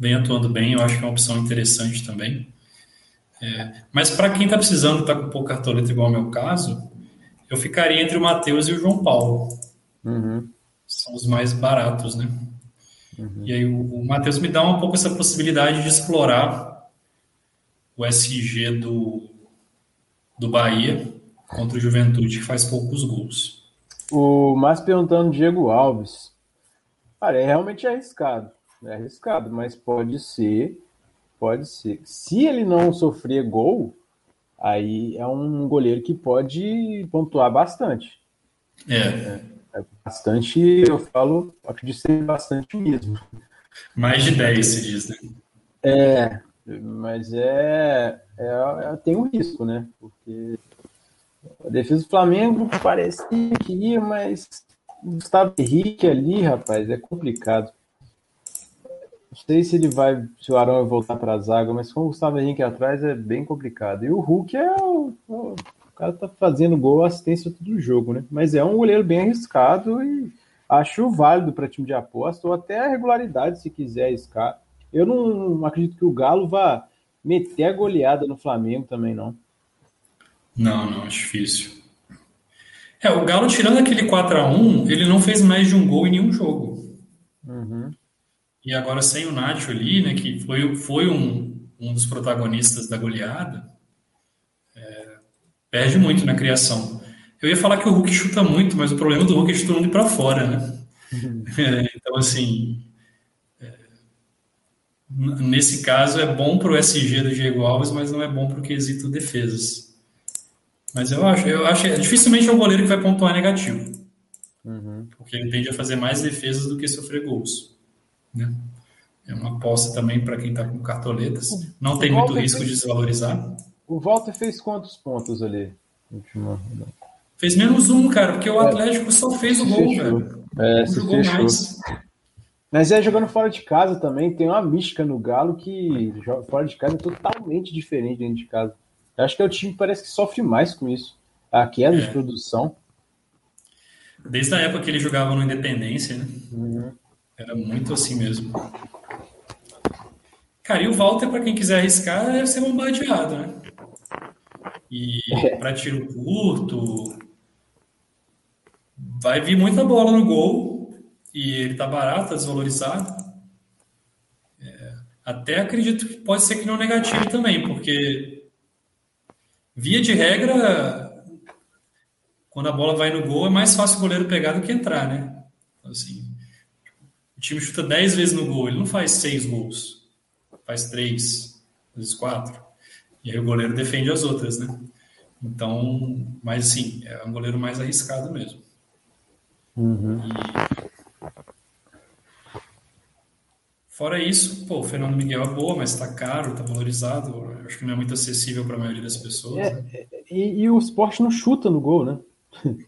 vem atuando bem. Eu acho que é uma opção interessante também. É, mas para quem está precisando, tá com pouca cartoleta, igual ao meu caso, eu ficaria entre o Matheus e o João Paulo. Uhum. São os mais baratos, né? Uhum. E aí o, o Matheus me dá um pouco essa possibilidade de explorar o SG do, do Bahia contra o Juventude, que faz poucos gols. O Márcio perguntando Diego Alves. Cara, é realmente arriscado. É arriscado, mas pode ser. Pode ser. Se ele não sofrer gol, aí é um goleiro que pode pontuar bastante. É. é, é bastante, eu falo, acredito ser bastante mesmo. Mais de 10, se diz, né? É, mas é, é, é, tem um risco, né? Porque a defesa do Flamengo parece que ia, mas Gustavo Henrique ali, rapaz, é complicado. Não sei se ele vai, se o Arão vai voltar para a zaga, mas com o Gustavo Henrique atrás é bem complicado. E o Hulk é o, o, cara tá fazendo gol, assistência todo o jogo, né? Mas é um goleiro bem arriscado e acho válido para time de aposta ou até a regularidade se quiser arriscar. Eu não acredito que o Galo vá meter a goleada no Flamengo também, não. Não, não, acho difícil. É, o Galo, tirando aquele 4 a 1 ele não fez mais de um gol em nenhum jogo. Uhum. E agora sem o Nacho ali, né, que foi, foi um, um dos protagonistas da goleada, é, perde muito na criação. Eu ia falar que o Hulk chuta muito, mas o problema do Hulk é chutando para fora, né? Uhum. É, então, assim, nesse caso é bom para o SG do Diego Alves, mas não é bom para o quesito defesas. Mas eu acho, eu acho dificilmente é um goleiro que vai pontuar negativo. Uhum. Porque ele tende a fazer mais defesas do que sofrer gols. Né? É uma aposta também para quem está com cartoletas. Não tem muito risco fez... de desvalorizar. O Walter fez quantos pontos ali? Fez menos um, cara, porque o é. Atlético só fez o gol, fechou. velho. É, se jogou fechou. mais. Mas é jogando fora de casa também, tem uma mística no Galo que fora de casa é totalmente diferente dentro de casa. Eu acho que é o time que parece que sofre mais com isso. A queda é. de produção. Desde a época que ele jogava no Independência, né? Uhum. Era muito assim mesmo. Cara, e o Walter, para quem quiser arriscar, deve ser bombardeado, né? E é. para tiro curto, vai vir muita bola no gol e ele tá barato, tá desvalorizado. É, até acredito que pode ser que não negativo também, porque via de regra, quando a bola vai no gol, é mais fácil o goleiro pegar do que entrar, né? Assim, o time chuta 10 vezes no gol, ele não faz 6 gols, faz 3, às vezes 4. E aí o goleiro defende as outras, né? Então, mas sim, é um goleiro mais arriscado mesmo. Uhum. E... Fora isso, pô, o Fernando Miguel é boa, mas está caro, está valorizado. Acho que não é muito acessível para a maioria das pessoas. É, né? e, e, o esporte não chuta no gol, né?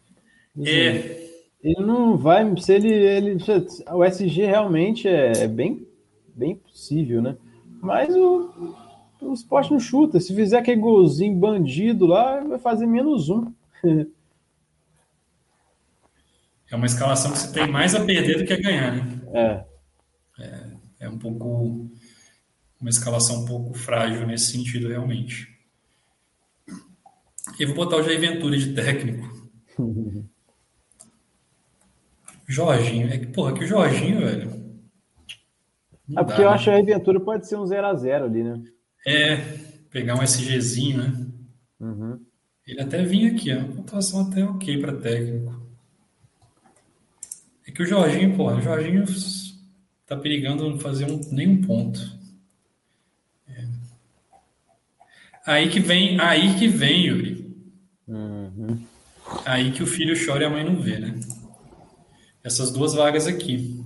É. Ele não vai. Se ele. ele o SG realmente é, é bem, bem possível, né? Mas o, o esporte não chuta. Se fizer aquele golzinho bandido lá, vai fazer menos um. é uma escalação que você tem mais a perder do que a ganhar, né? É. É, é um pouco. Uma escalação um pouco frágil nesse sentido, realmente. E vou botar o Jair Ventura de técnico. Jorginho. É que, porra, que o Jorginho, velho. Não é porque dá, eu né? acho que a Ventura pode ser um 0x0 ali, né? É, pegar um SGzinho, né? Uhum. Ele até vinha aqui, ó. Uma pontuação até ok para técnico. É que o Jorginho, pô, o Jorginho tá perigando não fazer um, nenhum ponto. É. Aí que vem, aí que vem, Yuri. Uhum. Aí que o filho chora e a mãe não vê, né? Essas duas vagas aqui.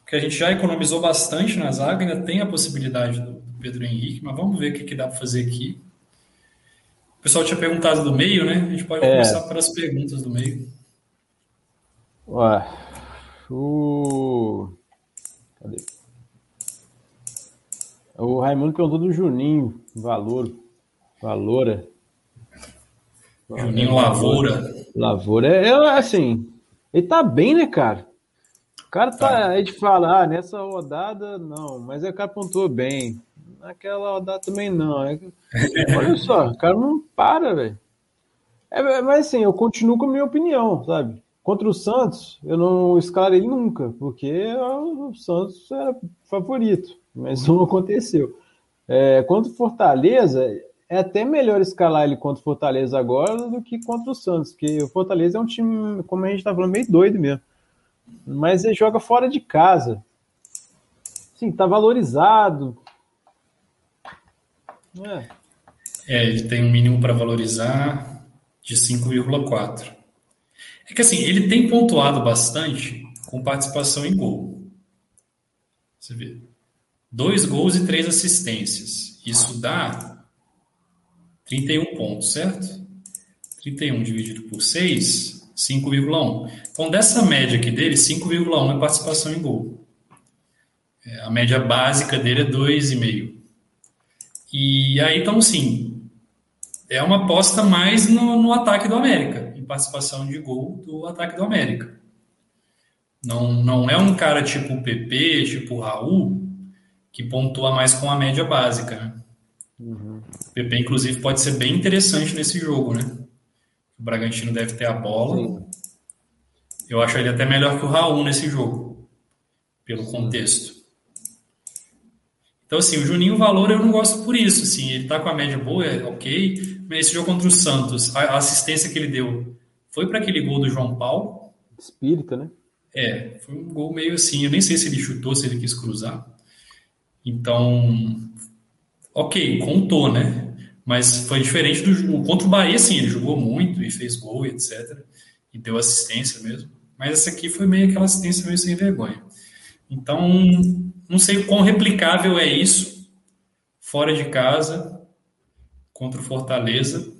Porque a gente já economizou bastante na zaga, ainda tem a possibilidade do, Pedro Henrique, mas vamos ver o que, que dá para fazer aqui. O pessoal tinha perguntado do meio, né? A gente pode é. começar pelas perguntas do meio. Ué, o. Cadê? O Raimundo perguntou do Juninho, valor. Valora. Juninho Lavoura. Lavoura. É, é assim, ele tá bem, né, cara? O cara tá. tá. A gente fala, ah, nessa rodada, não, mas o cara pontuou bem naquela rodada também não. É... Olha só, o cara não para, velho. É, mas assim, eu continuo com a minha opinião, sabe? Contra o Santos, eu não escalarei nunca, porque o Santos era favorito, mas não aconteceu. É, contra o Fortaleza, é até melhor escalar ele contra o Fortaleza agora do que contra o Santos, porque o Fortaleza é um time, como a gente tá falando, meio doido mesmo. Mas ele joga fora de casa. Sim, tá valorizado, é. é, ele tem um mínimo para valorizar de 5,4. É que assim, ele tem pontuado bastante com participação em gol. Você vê. Dois gols e três assistências. Isso dá 31 pontos, certo? 31 dividido por 6, 5,1. Então, dessa média aqui dele, 5,1 é participação em gol. É, a média básica dele é 2,5. E aí, então, sim, é uma aposta mais no, no, ataque do América, em participação de gol do ataque do América. Não, não é um cara tipo o PP, tipo o Raul, que pontua mais com a média básica. Né? Uhum. O PP, inclusive, pode ser bem interessante nesse jogo, né? O Bragantino deve ter a bola. Sim. Eu acho ele até melhor que o Raul nesse jogo, pelo contexto. Então, assim, o Juninho Valor eu não gosto por isso. Assim, ele tá com a média boa, é ok. Mas esse jogo contra o Santos, a assistência que ele deu foi para aquele gol do João Paulo. Espírita, né? É, foi um gol meio assim. Eu nem sei se ele chutou, se ele quis cruzar. Então, ok, contou, né? Mas foi diferente do jogo. Contra o Bahia, sim, ele jogou muito e fez gol e etc. E deu assistência mesmo. Mas essa aqui foi meio aquela assistência meio sem vergonha. Então, não sei o quão replicável é isso fora de casa contra o Fortaleza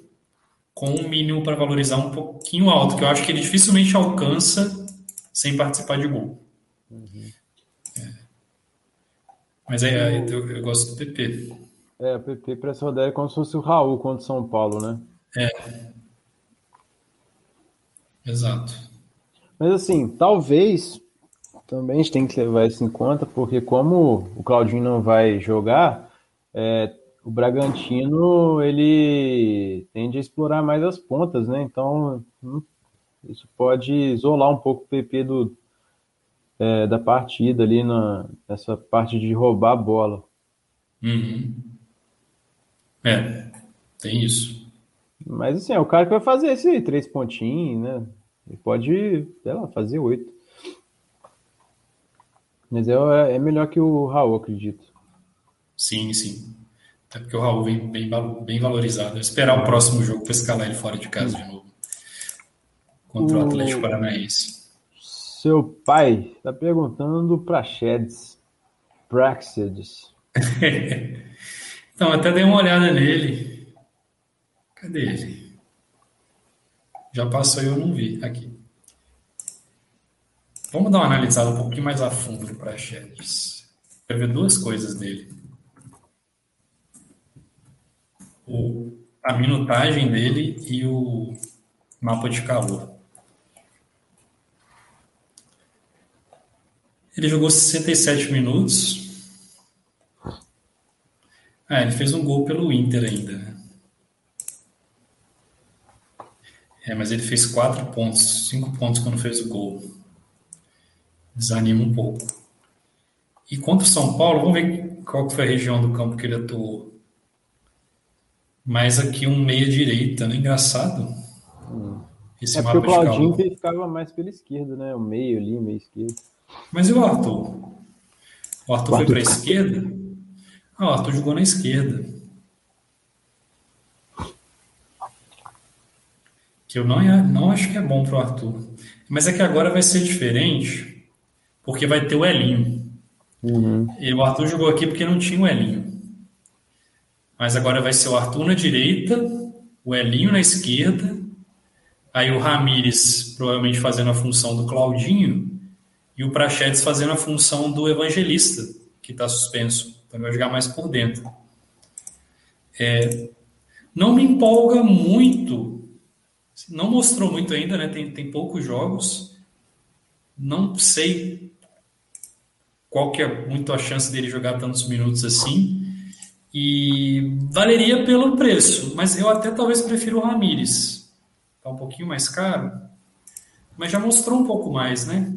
com um mínimo para valorizar um pouquinho alto, que eu acho que ele dificilmente alcança sem participar de gol. Uhum. É. Mas é, eu, eu, gosto do PP. É, o PP para essa rodada é como se fosse o Raul contra o São Paulo, né? É. Exato. Mas assim, talvez também a gente tem que levar isso em conta, porque como o Claudinho não vai jogar, é, o Bragantino ele tende a explorar mais as pontas, né? Então hum, isso pode isolar um pouco o PP do, é, da partida ali na, nessa parte de roubar a bola. Uhum. É, tem isso. Mas assim, é o cara que vai fazer esse três pontinhos, né? Ele pode, sei lá, fazer oito. Mas é, é melhor que o Raul, acredito. Sim, sim. Até porque o Raul vem bem, bem valorizado. esperar o próximo jogo para escalar ele fora de casa de novo. Contra o, o Atlético Paranaense. Seu pai está perguntando para Sheds. Praxedes. então, até dei uma olhada nele. Cadê ele? Já passou e eu não vi. Aqui. Vamos dar uma analisada um pouquinho mais a fundo do Praxedes. Quero ver duas coisas dele o, a minutagem dele e o mapa de calor. Ele jogou 67 minutos. Ah, ele fez um gol pelo Inter ainda. Né? É, mas ele fez 4 pontos, 5 pontos quando fez o gol. Desanima um pouco. E contra o São Paulo, vamos ver qual foi a região do campo que ele atuou. Mas aqui um meia-direita, né? Engraçado. Hum. Esse é porque o Claudinho ficava mais pela esquerda, né? O meio ali, meio esquerdo. Mas e o Arthur? O Arthur, o Arthur foi para a esquerda? Ah, o Arthur jogou na esquerda. Que eu não, não acho que é bom para o Arthur. Mas é que agora vai ser diferente, porque vai ter o Elinho. Uhum. E o Arthur jogou aqui porque não tinha o Elinho. Mas agora vai ser o Arthur na direita, o Elinho na esquerda, aí o Ramires provavelmente fazendo a função do Claudinho e o Prachetes fazendo a função do Evangelista, que está suspenso. Então vai jogar mais por dentro. É, não me empolga muito, não mostrou muito ainda, né? Tem, tem poucos jogos. Não sei qual que é muito a chance dele jogar tantos minutos assim. E valeria pelo preço, mas eu até talvez prefiro o Ramires. Tá um pouquinho mais caro, mas já mostrou um pouco mais, né?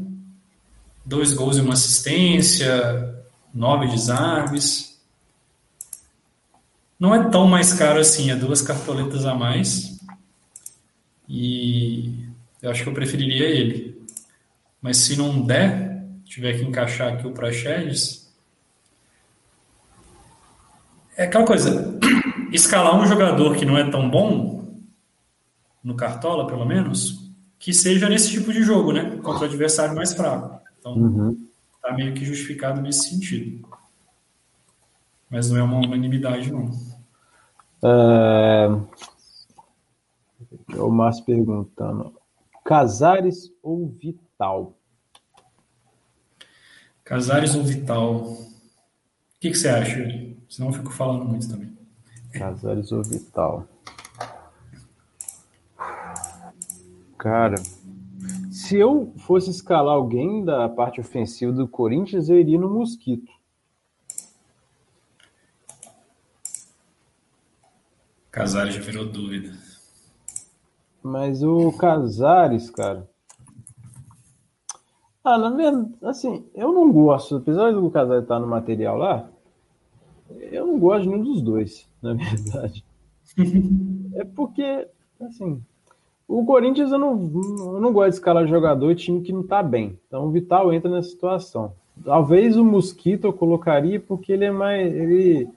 Dois gols e uma assistência, nove desarmes. Não é tão mais caro assim, é duas cartoletas a mais. E eu acho que eu preferiria ele. Mas se não der, tiver que encaixar aqui o Praxedes, é aquela coisa, escalar um jogador que não é tão bom, no Cartola pelo menos, que seja nesse tipo de jogo, né? Contra o adversário mais fraco. Então, uhum. Tá meio que justificado nesse sentido. Mas não é uma unanimidade, não. É... O Márcio perguntando: Casares ou Vital? Casares ou Vital? O que, que você acha? Senão eu fico falando muito também. Casares ou Vital. Cara, se eu fosse escalar alguém da parte ofensiva do Corinthians, eu iria no Mosquito. Casares já virou dúvida. Mas o Casares, cara. Ah, na verdade, assim, eu não gosto, apesar do Casares estar no material lá, eu não gosto de nenhum dos dois, na verdade. é porque, assim, o Corinthians eu não, eu não gosto de escalar jogador e time que não tá bem. Então o Vital entra nessa situação. talvez o Mosquito eu colocaria porque ele é mais. Ele,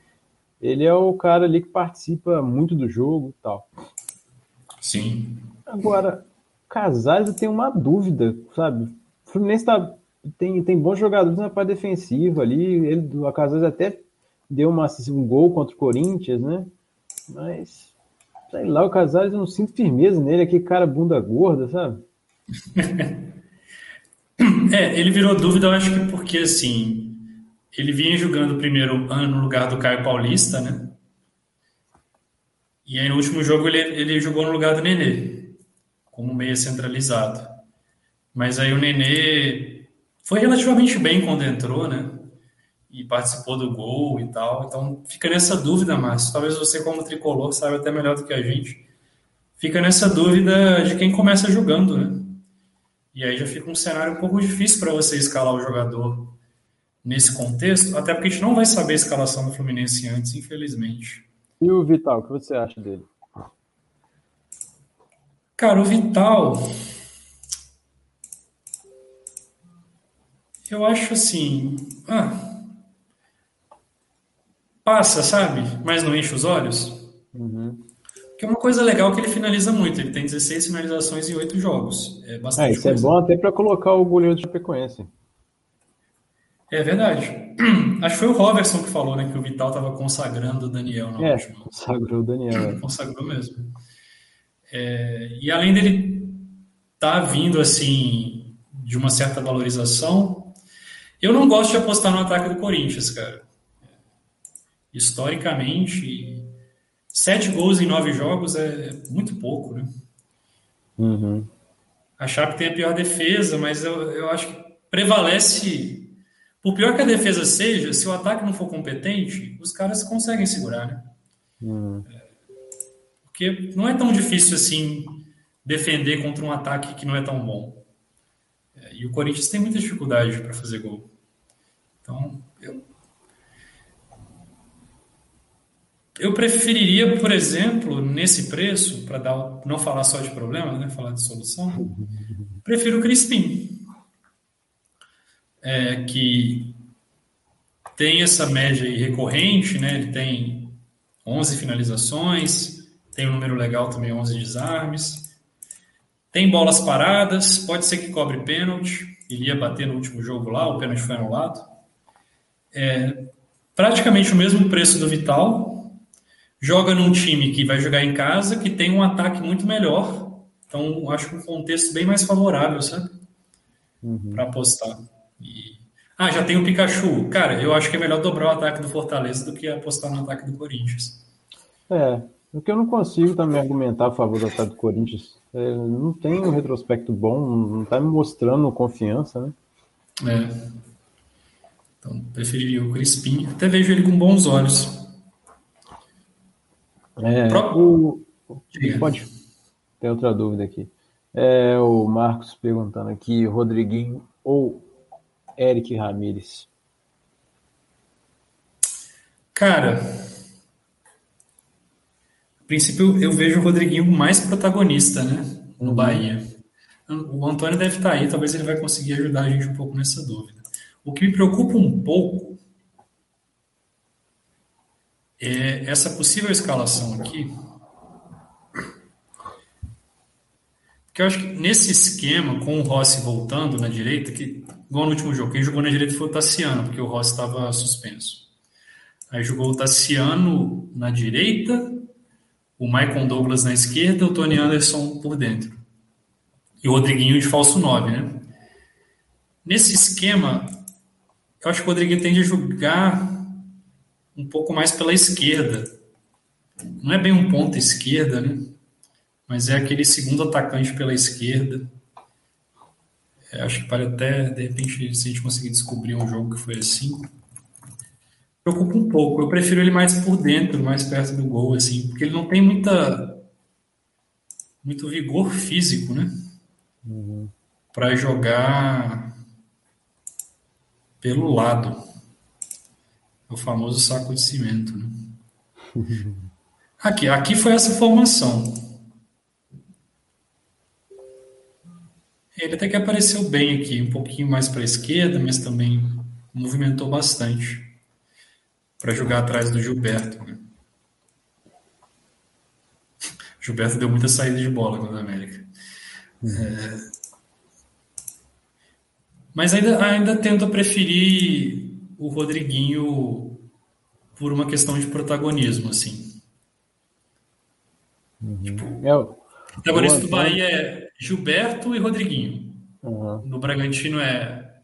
ele é o cara ali que participa muito do jogo e tal. Sim. Agora, Casares eu tenho uma dúvida, sabe? O Fluminense tá, tem, tem bons jogadores na parte defensiva ali. Ele, o Casares até deu uma, um gol contra o Corinthians, né? Mas, sei lá, o Casares eu não sinto firmeza nele, aquele cara bunda gorda, sabe? é, ele virou dúvida, eu acho que porque, assim, ele vinha jogando o primeiro ano no lugar do Caio Paulista, né? E aí no último jogo ele, ele jogou no lugar do Nenê, como meia centralizado. Mas aí o Nenê foi relativamente bem quando entrou, né? E participou do gol e tal. Então fica nessa dúvida, Márcio. Talvez você, como tricolor, saiba até melhor do que a gente. Fica nessa dúvida de quem começa jogando, né? E aí já fica um cenário um pouco difícil para você escalar o jogador nesse contexto, até porque a gente não vai saber a escalação do Fluminense antes, infelizmente. E o Vital, o que você acha dele? Cara, o Vital. Eu acho assim. Ah, passa, sabe? Mas não enche os olhos. Uhum. Que é uma coisa legal que ele finaliza muito. Ele tem 16 finalizações em 8 jogos. É bastante. É, isso é coisa. é bom até para colocar o goleiro do Chapecoense. É verdade. Acho que foi o Robertson que falou, né, que o Vital estava consagrando o Daniel na é, última. Consagrou o Daniel. É. Consagrou mesmo. É, e além dele estar tá vindo assim de uma certa valorização, eu não gosto de apostar no ataque do Corinthians, cara. Historicamente, sete gols em nove jogos é muito pouco, né? Uhum. A Chape tem a pior defesa, mas eu, eu acho que prevalece por pior que a defesa seja, se o ataque não for competente, os caras conseguem segurar, né? Uhum. Porque não é tão difícil assim defender contra um ataque que não é tão bom. É, e o Corinthians tem muita dificuldade para fazer gol. Então, eu, preferiria, por exemplo, nesse preço, para não falar só de problema, né, falar de solução, prefiro o Crispim é, que tem essa média recorrente, né? Ele tem 11 finalizações, tem um número legal também, 11 desarmes. Tem bolas paradas, pode ser que cobre pênalti. Ele ia bater no último jogo lá, o pênalti foi anulado. É, praticamente o mesmo preço do Vital. Joga num time que vai jogar em casa, que tem um ataque muito melhor. Então, acho que um contexto bem mais favorável, sabe? Uhum. Para apostar. E... Ah, já tem o Pikachu. Cara, eu acho que é melhor dobrar o ataque do Fortaleza do que apostar no ataque do Corinthians. É, porque eu não consigo também argumentar a favor do ataque do Corinthians. É, não tem um retrospecto bom, não está me mostrando confiança, né? É. Então, preferiria o Crispim. Até vejo ele com bons olhos. É, o... Pode. Tem outra dúvida aqui. É, o Marcos perguntando aqui, Rodriguinho ou Eric Ramírez? Cara, a princípio eu vejo o Rodriguinho mais protagonista, né? No uhum. Bahia. O Antônio deve estar aí, talvez ele vai conseguir ajudar a gente um pouco nessa dúvida. O que me preocupa um pouco é essa possível escalação aqui. Porque eu acho que nesse esquema, com o Rossi voltando na direita, que igual no último jogo, quem jogou na direita foi o Tassiano, porque o Rossi estava suspenso. Aí jogou o Tassiano na direita, o Michael Douglas na esquerda, o Tony Anderson por dentro. E o Rodriguinho de falso 9, né? Nesse esquema, eu acho que o Rodriguinho tende a jogar um pouco mais pela esquerda. Não é bem um ponta esquerda, né? mas é aquele segundo atacante pela esquerda. É, acho que para até, de repente, se a gente conseguir descobrir um jogo que foi assim, preocupa um pouco. Eu prefiro ele mais por dentro, mais perto do gol, assim, porque ele não tem muita muito vigor físico, né? Uhum. Para jogar pelo lado. O famoso saco de cimento, né? Aqui, aqui foi essa formação. Ele até que apareceu bem aqui, um pouquinho mais para a esquerda, mas também movimentou bastante para jogar atrás do Gilberto. Né? Gilberto deu muita saída de bola contra a América. É... Mas ainda, ainda tento preferir o Rodriguinho por uma questão de protagonismo, assim. Uhum. Tipo, é, o protagonista do Bahia é Gilberto e Rodriguinho. Uhum. No Bragantino é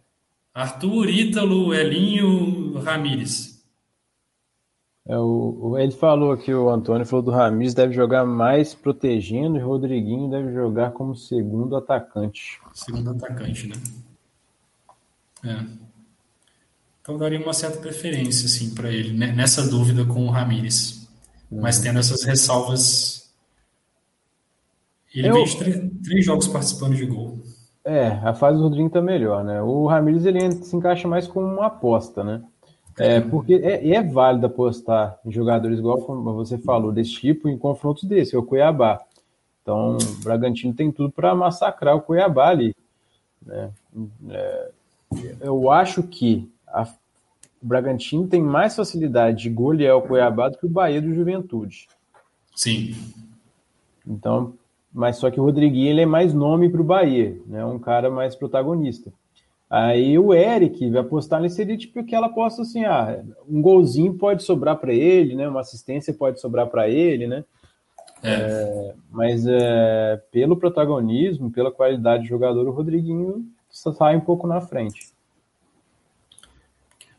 Arthur, Ítalo, Elinho, Ramires. É, o, ele falou aqui, o Antônio falou do Ramires deve jogar mais protegendo e o Rodriguinho deve jogar como segundo atacante. Segundo atacante, né? É. Então daria uma certa preferência, assim, para ele, né? nessa dúvida com o Ramires. Uhum. Mas tendo essas ressalvas. Ele Eu... vem três, jogos participando de gol. É, a fase do Rodriguinho tá melhor, né? O Ramires ele se encaixa mais como uma aposta, né? É, porque é, é válido apostar em jogadores igual como você falou, desse tipo, em confrontos desse, é o Cuiabá. Então, o Bragantino tem tudo para massacrar o Cuiabá ali. Né? É, eu acho que a, o Bragantino tem mais facilidade de golear o Cuiabá do que o Bahia do Juventude. Sim. Então, mas só que o Rodriguinho ele é mais nome para o Bahia, né? um cara mais protagonista. Aí o Eric vai apostar nesse seria tipo aquela aposta assim, ah, um golzinho pode sobrar para ele, né? Uma assistência pode sobrar para ele, né? É. É, mas é, pelo protagonismo, pela qualidade de jogador, o Rodriguinho sai um pouco na frente.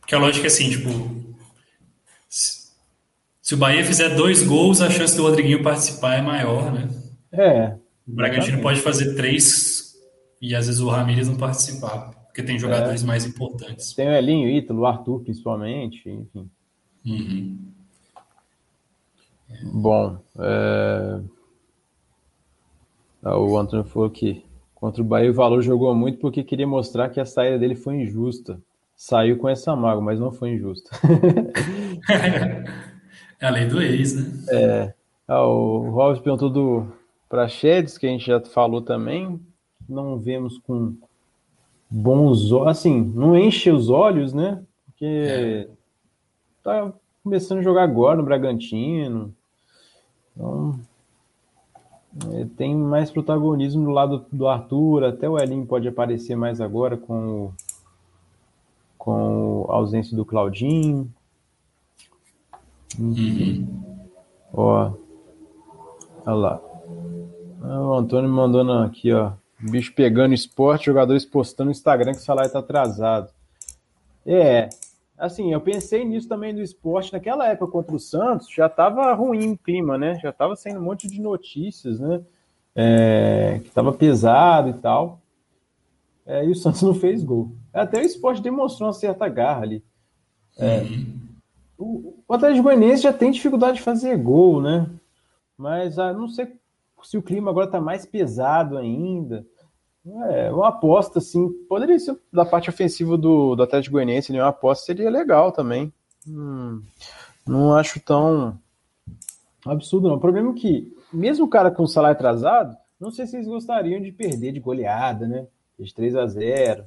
Porque a lógica é assim, tipo, se o Bahia fizer dois gols, a chance do Rodriguinho participar é maior, né? É. O Bragantino pode fazer três e às vezes o Ramires não participar. Porque tem jogadores é. mais importantes. Tem o Elinho, o Ítalo, o Arthur, principalmente, enfim. Uhum. Bom, é... Ah, o Antônio falou que contra o Bahia o Valor jogou muito porque queria mostrar que a saída dele foi injusta. Saiu com essa mágoa, mas não foi injusta. é a lei do ex, né? É. Ah, o Robson perguntou do Praxedes, que a gente já falou também. Não vemos com bons assim, não enche os olhos, né? Porque é. tá começando a jogar agora no Bragantino. Então, é, tem mais protagonismo do lado do Arthur, até o Elinho pode aparecer mais agora com, com a ausência do Claudinho. Uhum. Ó, olha lá. Ah, o Antônio mandando aqui, ó. Bicho pegando esporte, jogadores postando no Instagram que o salário tá atrasado. É, assim, eu pensei nisso também do esporte. Naquela época contra o Santos, já tava ruim o clima, né? Já tava saindo um monte de notícias, né? É, que tava pesado e tal. É, e o Santos não fez gol. Até o esporte demonstrou uma certa garra ali. É, o, o Atlético Goianiense já tem dificuldade de fazer gol, né? Mas ah, não sei se o clima agora está mais pesado ainda. É, uma aposta, assim, poderia ser da parte ofensiva do, do Atlético Goianiense, né? uma aposta seria legal também. Hum, não acho tão absurdo, não. O problema é que, mesmo o cara com salário atrasado, não sei se eles gostariam de perder de goleada, né? De 3 a 0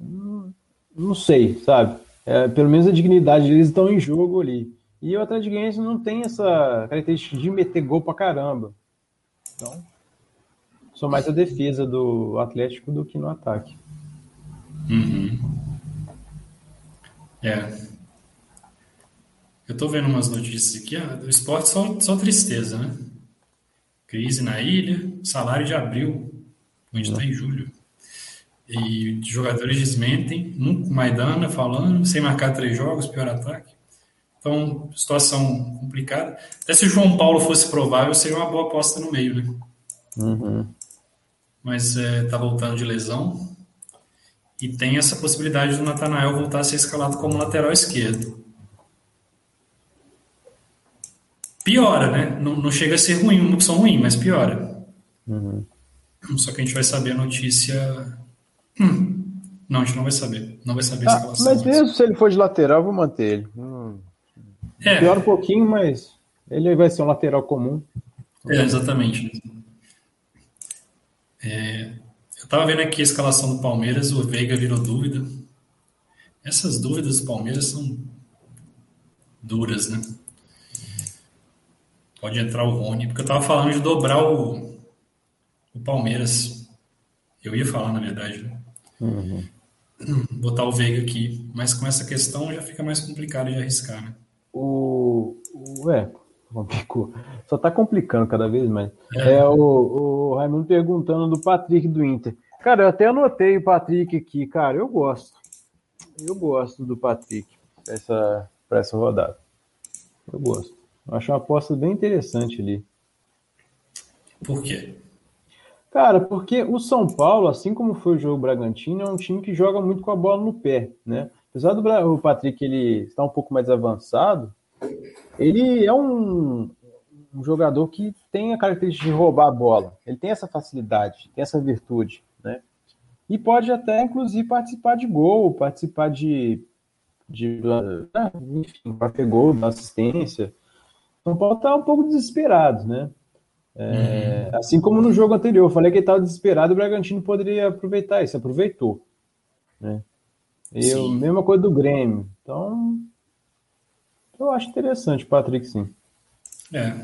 hum, Não sei, sabe? É, pelo menos a dignidade deles estão em jogo ali. E o Atlético não tem essa característica de meter gol pra caramba. Então, sou mais a defesa do Atlético do que no ataque. Uhum. É. Eu tô vendo umas notícias aqui, ah, do esporte só, só tristeza, né? Crise na ilha, salário de abril, onde está em julho. E jogadores desmentem, Maidana falando, sem marcar três jogos, pior ataque. Então, situação complicada. Até se o João Paulo fosse provável, seria uma boa aposta no meio, né? Uhum. Mas é, tá voltando de lesão. E tem essa possibilidade do Natanael voltar a ser escalado como lateral esquerdo. Piora, né? Não, não chega a ser ruim, uma opção ruim, mas piora. Uhum. Só que a gente vai saber a notícia. Hum. Não, a gente não vai saber. Não vai saber a ah, escalação. Mas mesmo se ele for de lateral, eu vou manter ele. Hum. É. Pior um pouquinho, mas ele vai ser um lateral comum. É, exatamente. É, eu estava vendo aqui a escalação do Palmeiras, o Veiga virou dúvida. Essas dúvidas do Palmeiras são duras, né? Pode entrar o Rony, porque eu tava falando de dobrar o, o Palmeiras. Eu ia falar, na verdade, né? Uhum. Botar o Veiga aqui, mas com essa questão já fica mais complicado de arriscar, né? O. o é, complicou. Só tá complicando cada vez mais. É, é o, o Raimundo perguntando do Patrick do Inter. Cara, eu até anotei o Patrick aqui, cara. Eu gosto. Eu gosto do Patrick para essa, pra essa rodada. Eu gosto. Eu acho uma aposta bem interessante ali. Por quê? Cara, porque o São Paulo, assim como foi o jogo Bragantino, é um time que joga muito com a bola no pé, né? Apesar do o Patrick ele estar um pouco mais avançado, ele é um, um jogador que tem a característica de roubar a bola. Ele tem essa facilidade, tem essa virtude, né? E pode até, inclusive, participar de gol, participar de, de enfim, fazer gol, da assistência. São Paulo está um pouco desesperado, né? É, uhum. Assim como no jogo anterior, eu falei que ele estava desesperado, o Bragantino poderia aproveitar isso, aproveitou. Né? E a mesma coisa do Grêmio. Então, eu acho interessante, Patrick, sim. É.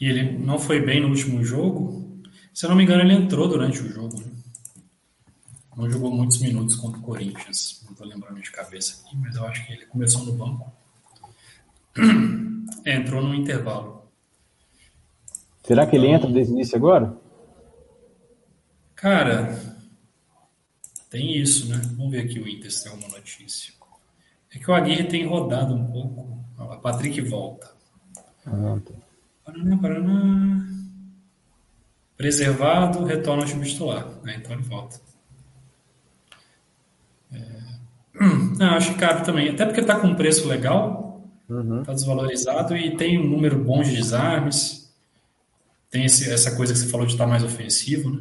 E ele não foi bem no último jogo. Se eu não me engano, ele entrou durante o jogo. Né? Não jogou muitos minutos contra o Corinthians. Não estou lembrando de cabeça aqui, mas eu acho que ele começou no banco. É, entrou no intervalo. Será que então, ele entra desde o início agora? Cara, tem isso, né? Vamos ver aqui o Inter se tem alguma notícia. É que o Aguirre tem rodado um pouco. A Patrick volta. Ah, tá. Paraná, Paraná. Preservado, retorna ao time titular. Né? Então ele volta. É... Não, acho que cabe também. Até porque está com um preço legal, está uhum. Tá desvalorizado e tem um número bom de desarmes. Tem esse, essa coisa que você falou de estar mais ofensivo, né?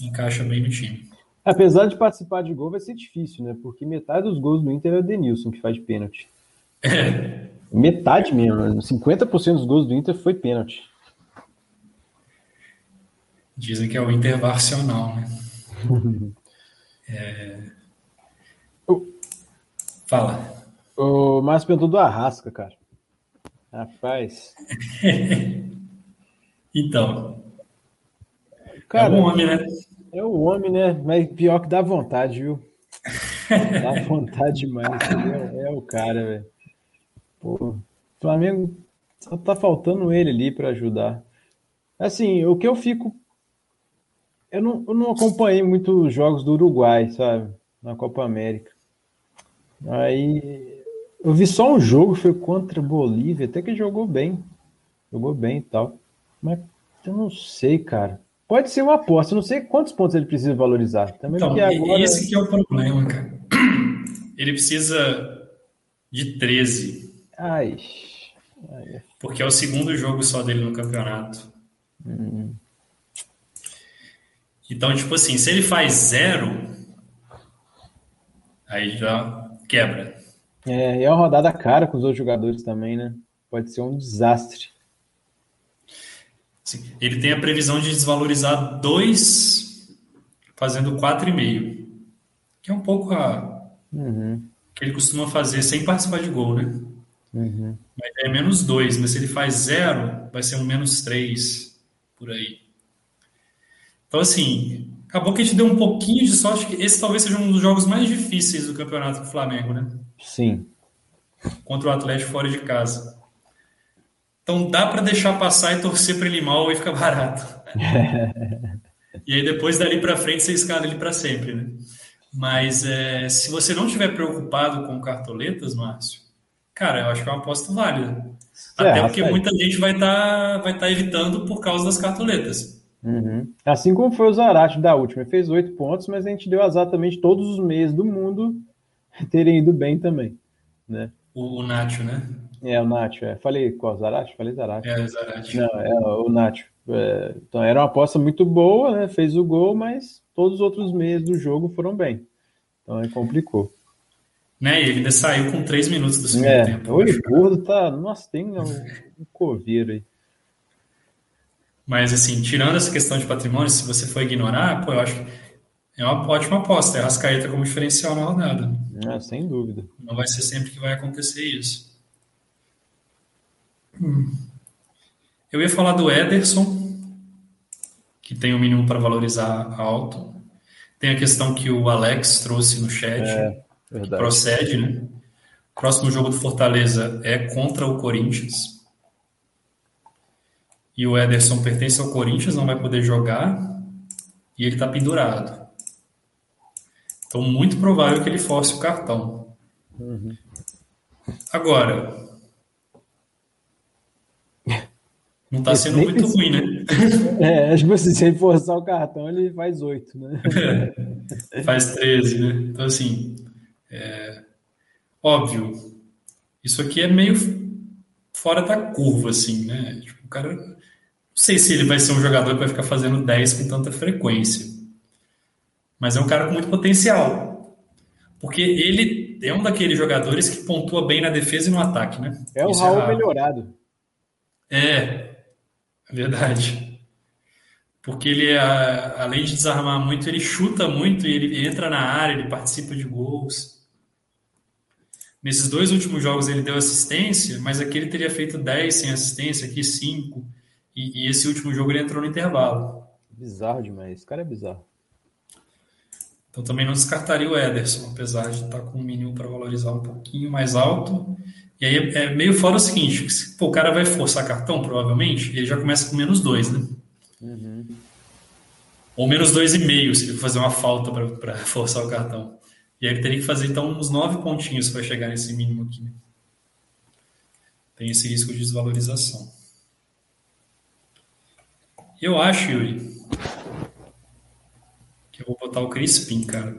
Encaixa bem no time. Apesar de participar de gol, vai ser difícil, né? Porque metade dos gols do Inter é o Denilson que faz de pênalti. É. Metade mesmo, 50% dos gols do Inter foi pênalti. Dizem que é o Inter varcional, né? é... Fala. O Márcio perguntou do Arrasca, cara. Rapaz. então. Cara, é um homem, né? É o homem, né? Mas pior que dá vontade, viu? dá vontade demais. É, é, o cara, velho. Pô, o Flamengo só tá faltando ele ali para ajudar. Assim, o que eu fico. Eu não, eu não acompanhei muito os jogos do Uruguai, sabe? Na Copa América. Aí. Eu vi só um jogo, foi contra a Bolívia, até que jogou bem. Jogou bem e tal. Mas eu não sei, cara. Pode ser uma aposta, não sei quantos pontos ele precisa valorizar. Também então, agora... esse que é o problema, cara. Ele precisa de 13. Ai. Ai. Porque é o segundo jogo só dele no campeonato. Hum. Então, tipo assim, se ele faz zero, aí já quebra. É, e é uma rodada cara com os outros jogadores também, né? Pode ser um desastre. Ele tem a previsão de desvalorizar 2 fazendo 4,5. Que é um pouco a uhum. que ele costuma fazer sem participar de gol, né? Uhum. Mas é menos 2, mas se ele faz 0, vai ser um menos 3 por aí. Então, assim, acabou que a gente deu um pouquinho de sorte que esse talvez seja um dos jogos mais difíceis do campeonato do Flamengo, né? Sim. Contra o Atlético fora de casa. Então dá para deixar passar e torcer para ele mal e fica barato. e aí depois dali para frente você escala ele para sempre, né? Mas é, se você não estiver preocupado com cartoletas, Márcio, cara, eu acho que é uma aposta válida. É, Até porque muita gente vai estar tá, vai tá evitando por causa das cartoletas. Uhum. Assim como foi o Zarate da última, ele fez oito pontos, mas a gente deu exatamente todos os meses do mundo terem ido bem também, né? O, o Nacho, né? É, o Nacho, é. Falei qual? Zarate? Falei Zarate. É, Zarate. Não, é o Nacho. É, então era uma aposta muito boa, né? Fez o gol, mas todos os outros meses do jogo foram bem. Então aí complicou. Né? E ele ainda saiu com três minutos do segundo é, tempo. O olho gordo tá. Nossa, tem um, um coveiro aí. Mas assim, tirando essa questão de patrimônio, se você for ignorar, pô, eu acho que É uma ótima aposta. É Rascaeta como diferencial na rodada. É, sem dúvida. Não vai ser sempre que vai acontecer isso. Eu ia falar do Ederson, que tem o mínimo para valorizar alto. Tem a questão que o Alex trouxe no chat, É, que procede, né? Próximo jogo do Fortaleza é contra o Corinthians. E o Ederson pertence ao Corinthians, não vai poder jogar. E ele está pendurado. Então, muito provável que ele force o cartão. Agora, não está sendo muito precisa. ruim, né? É, acho que você, se ele forçar o cartão, ele faz oito, né? Faz 13, né? Então, assim, é, óbvio, isso aqui é meio fora da curva, assim, né? Tipo, o cara, não sei se ele vai ser um jogador que vai ficar fazendo 10 com tanta frequência, mas é um cara com muito potencial, porque ele é um daqueles jogadores que pontua bem na defesa e no ataque, né? É o Isso Raul melhorado. É, é verdade. Porque ele, a- além de desarmar muito, ele chuta muito e ele entra na área, ele participa de gols. Nesses dois últimos jogos ele deu assistência, mas aqui ele teria feito 10 sem assistência, aqui 5. E, e esse último jogo ele entrou no intervalo. Bizarro demais. Esse cara é bizarro. Então também não descartaria o Ederson, apesar de estar com um mínimo para valorizar um pouquinho mais alto. E aí é meio fora o seguinte: se, pô, o cara vai forçar cartão, provavelmente, ele já começa com menos 2, né? Ou menos 2,5 se ele for fazer uma falta para forçar o cartão. E aí ele teria que fazer então uns 9 pontinhos para chegar nesse mínimo aqui. né? Tem esse risco de desvalorização. Eu acho, Yuri, que eu vou botar o Crispim, cara.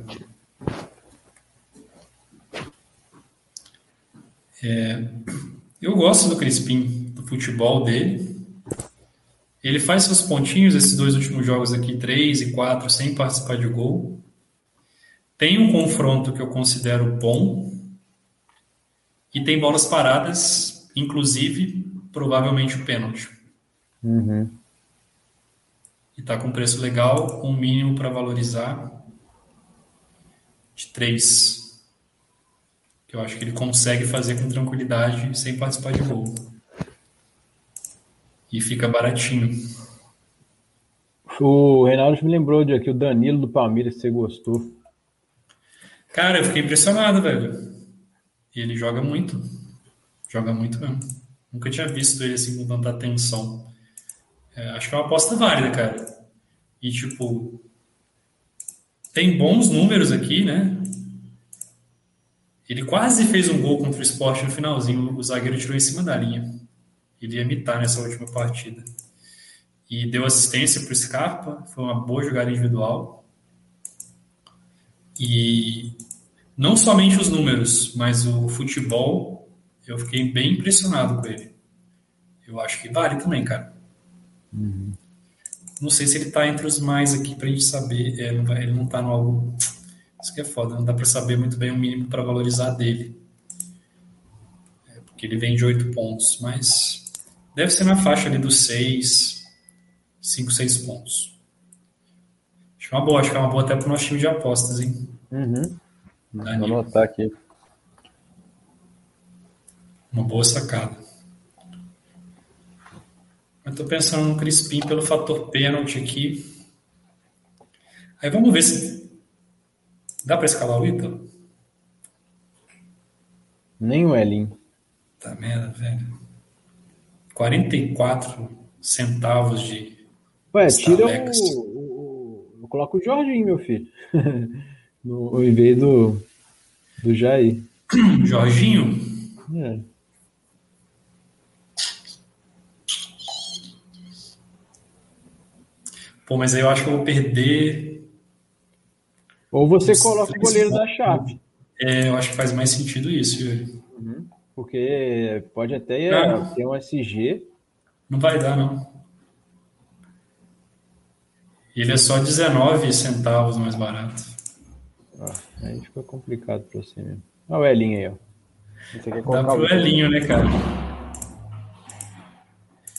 É, eu gosto do Crispim, do futebol dele. Ele faz seus pontinhos, esses dois últimos jogos aqui, 3 e 4, sem participar de gol. Tem um confronto que eu considero bom. E tem bolas paradas, inclusive, provavelmente o pênalti. E tá com preço legal, um mínimo para valorizar de 3. Que eu acho que ele consegue fazer com tranquilidade, sem participar de gol. E fica baratinho. O Reinaldo me lembrou de aqui, o Danilo do Palmeiras, se você gostou. Cara, eu fiquei impressionado, velho. E ele joga muito. Joga muito mesmo. Nunca tinha visto ele assim com tanta atenção. É, acho que é uma aposta válida, cara. E tipo, tem bons números aqui, né? Ele quase fez um gol contra o Sport no finalzinho. O zagueiro tirou em cima da linha. Ele ia imitar nessa última partida. E deu assistência para o Scarpa. Foi uma boa jogada individual. E não somente os números, mas o futebol, eu fiquei bem impressionado com ele. Eu acho que vale também, cara. Não sei se ele tá entre os mais aqui pra gente saber. É, ele não tá no algo. Isso que é foda, não dá pra saber muito bem o mínimo pra valorizar dele. É, porque ele vem de 8 pontos, mas deve ser na faixa ali dos 6, 5, 6 pontos. Acho que é uma boa, acho que é uma boa até pro nosso time de apostas, hein? Uhum. Vou anotar aqui. Uma boa sacada. Eu tô pensando no Crispim pelo fator pênalti aqui. Aí vamos ver se dá para escalar o Ítalo. Nem o Elinho. Tá merda, velho. 44 centavos de Ué, tira o, o- Eu coloco o Jorginho, meu filho. no, em vez do, do Jair. Jorginho. É. Pô, mas aí eu acho que eu vou perder. Ou você coloca o goleiro da chave. É, eu acho que faz mais sentido isso, Yuri. Porque pode até Ah. ter um SG. Não vai dar, não. Ele é só 19 centavos mais barato. Ah, aí fica complicado pra você mesmo. Olha o Elinho aí, ó. Você quer Dá pro o- Elinho, né, cara?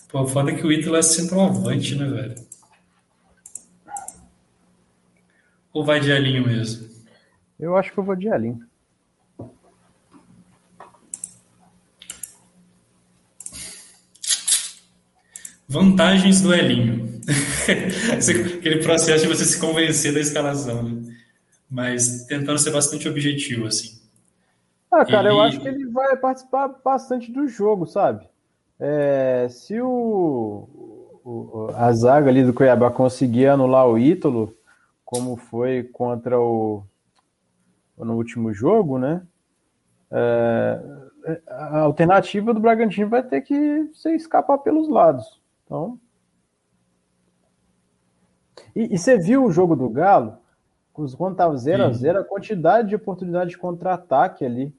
Pô, foda que o Ítalo é centroavante, né, velho? Ou vai de Elinho mesmo? Eu acho que eu vou de Elinho. Vantagens do Elinho. Aquele processo de você se convencer da escalação, né? Mas tentando ser bastante objetivo, assim. Ah, cara, ele... eu acho que ele vai participar bastante do jogo, sabe? É, se o, o, a zaga ali do Cuiabá conseguir anular o Ítalo, como foi contra o no último jogo, né? É, a alternativa do Bragantino vai ter que ser escapar pelos lados. Então. E, e você viu o jogo do Galo? Quando estava 0 a 0 a quantidade de oportunidade de contra-ataque ali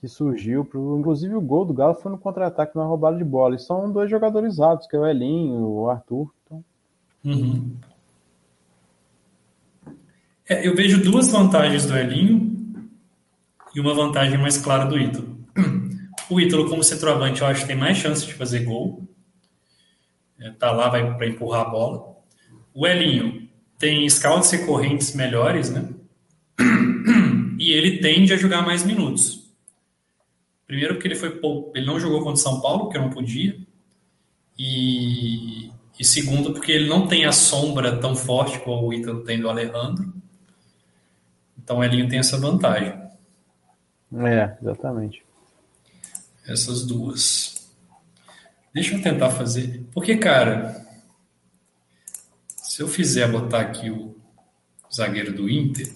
que surgiu. Pro, inclusive o gol do Galo foi no contra-ataque, numa roubada de bola. E são dois jogadores altos, que é o Elinho, o Arthur. Então... Uhum. É, eu vejo duas vantagens do Elinho e uma vantagem mais clara do Ítalo. O Ítalo, como centroavante, eu acho que tem mais chance de fazer gol é, tá lá vai para empurrar a bola. O Elinho tem scouts e correntes melhores, né? E ele tende a jogar mais minutos. Primeiro porque ele foi ele não jogou contra o São Paulo, porque não podia. E, e segundo porque ele não tem a sombra tão forte como o Ítalo tem do Alejandro. Então o Elinho tem essa vantagem. É, exatamente. Essas duas. Deixa eu tentar fazer. Porque, cara, se eu fizer botar aqui o zagueiro do Inter,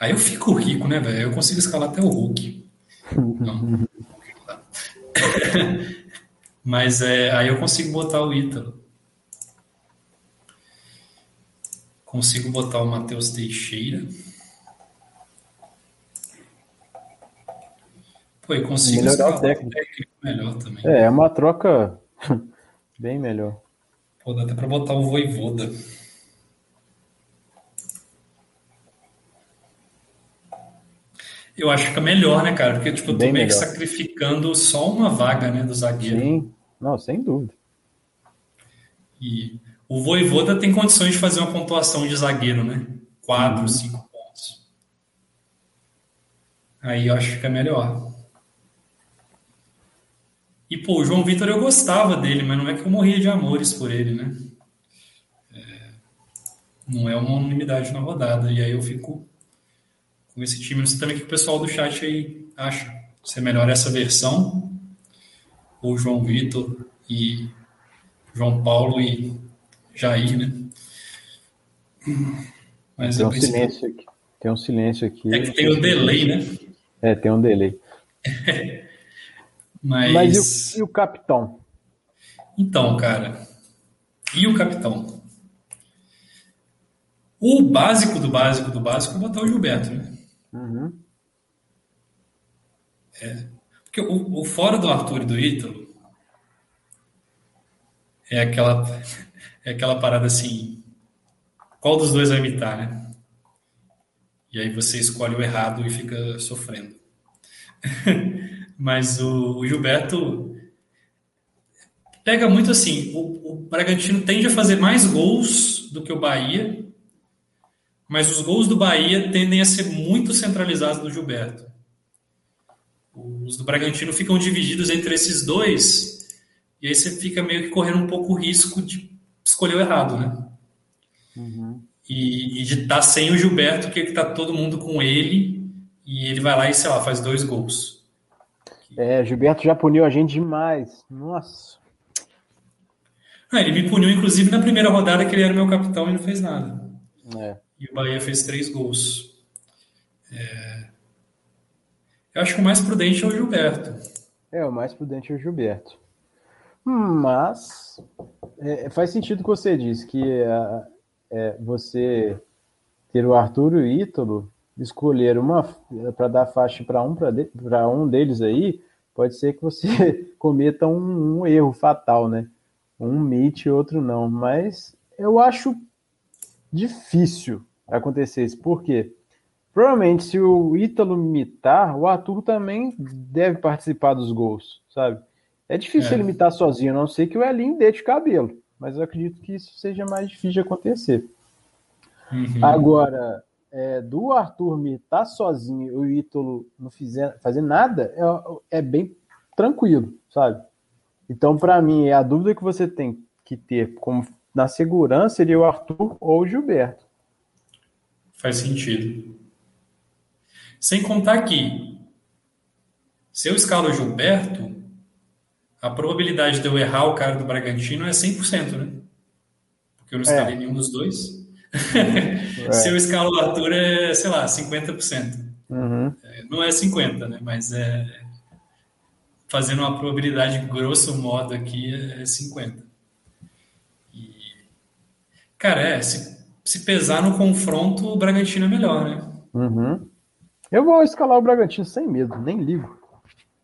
aí eu fico rico, né, velho? Eu consigo escalar até o Hulk. Não. Mas é, aí eu consigo botar o Ítalo. Consigo botar o Matheus Teixeira. Foi, consigo melhorar o técnico. melhor também. É, é uma troca bem melhor. Pô, dá até pra botar o Voivoda. Eu acho que fica melhor, né, cara? Porque, tipo, eu tô bem meio que sacrificando só uma vaga, né, do zagueiro. Sim, não, sem dúvida. E o Voivoda tem condições de fazer uma pontuação de zagueiro, né? Quatro, uhum. cinco pontos. Aí eu acho que fica melhor. E, pô, o João Vitor eu gostava dele, mas não é que eu morria de amores por ele, né? É, não é uma unanimidade na rodada. E aí eu fico com esse time. Não sei também o que o pessoal do chat aí acha. Se é melhor essa versão ou João Vitor e João Paulo e Jair, né? Mas tem um silêncio aqui. Tem um silêncio aqui. É que tem um delay, né? É, tem um delay. Mas, Mas e, o, e o capitão? Então, cara, e o capitão? O básico do básico do básico é botar o Gilberto, né? Uhum. É, porque o, o, fora do Arthur e do Ítalo é aquela, é aquela parada assim: qual dos dois vai imitar, né? E aí você escolhe o errado e fica sofrendo. Mas o, o Gilberto pega muito assim. O, o Bragantino tende a fazer mais gols do que o Bahia, mas os gols do Bahia tendem a ser muito centralizados no Gilberto. Os do Bragantino ficam divididos entre esses dois, e aí você fica meio que correndo um pouco o risco de escolher o errado, né? Uhum. E, e, de estar tá sem o Gilberto, que está todo mundo com ele, e ele vai lá e, sei lá, faz dois gols. É, Gilberto já puniu a gente demais. Nossa. Ah, ele me puniu, inclusive, na primeira rodada, que ele era meu capitão e não fez nada. É. E o Bahia fez três gols. É... Eu acho que o mais prudente é o Gilberto. É, o mais prudente é o Gilberto. Mas é, faz sentido o que você disse, que é, é, você ter o Arthur e o Ítalo escolher uma para dar faixa para um para um deles aí, pode ser que você cometa um, um erro fatal, né? Um mite e outro não. Mas eu acho difícil acontecer isso. Por quê? Provavelmente, se o Ítalo imitar, o Arthur também deve participar dos gols, sabe? É difícil é. ele imitar sozinho, a não ser que o Elinho dê de cabelo. mas eu acredito que isso seja mais difícil de acontecer. Uhum. Agora, é, do Arthur me estar tá sozinho e o Ítalo não fizer, fazer nada, é, é bem tranquilo, sabe? Então, para mim, a dúvida que você tem que ter como na segurança seria o Arthur ou o Gilberto. Faz sentido. Sem contar que, se eu escalo o Gilberto, a probabilidade de eu errar o cara do Bragantino é 100%, né? Porque eu não escalei é. nenhum dos dois. É. se eu escalo o Arthur, é, sei lá, 50%. Uhum. É, não é 50%, né? Mas é. Fazendo uma probabilidade grosso modo aqui, é 50%. E, cara, é. Se, se pesar no confronto, o Bragantino é melhor, né? Uhum. Eu vou escalar o Bragantino sem medo, nem ligo.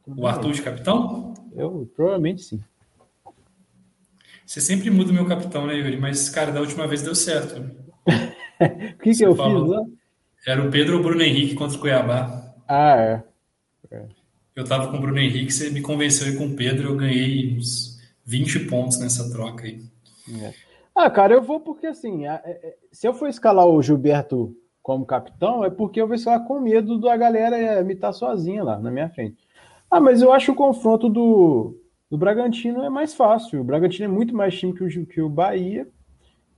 O Arthur de capitão? Eu provavelmente sim. Você sempre muda o meu capitão, né, Yuri? Mas, cara, da última vez deu certo. o que, que eu falou, fiz lá? Era o Pedro ou o Bruno Henrique contra o Cuiabá. Ah, é. é. Eu tava com o Bruno Henrique, você me convenceu aí com o Pedro, eu ganhei uns 20 pontos nessa troca aí. É. Ah, cara, eu vou porque assim, é, é, se eu for escalar o Gilberto como capitão, é porque eu vou escalar com medo da galera me estar sozinha lá na minha frente. Ah, mas eu acho o confronto do, do Bragantino é mais fácil. O Bragantino é muito mais time que o, que o Bahia.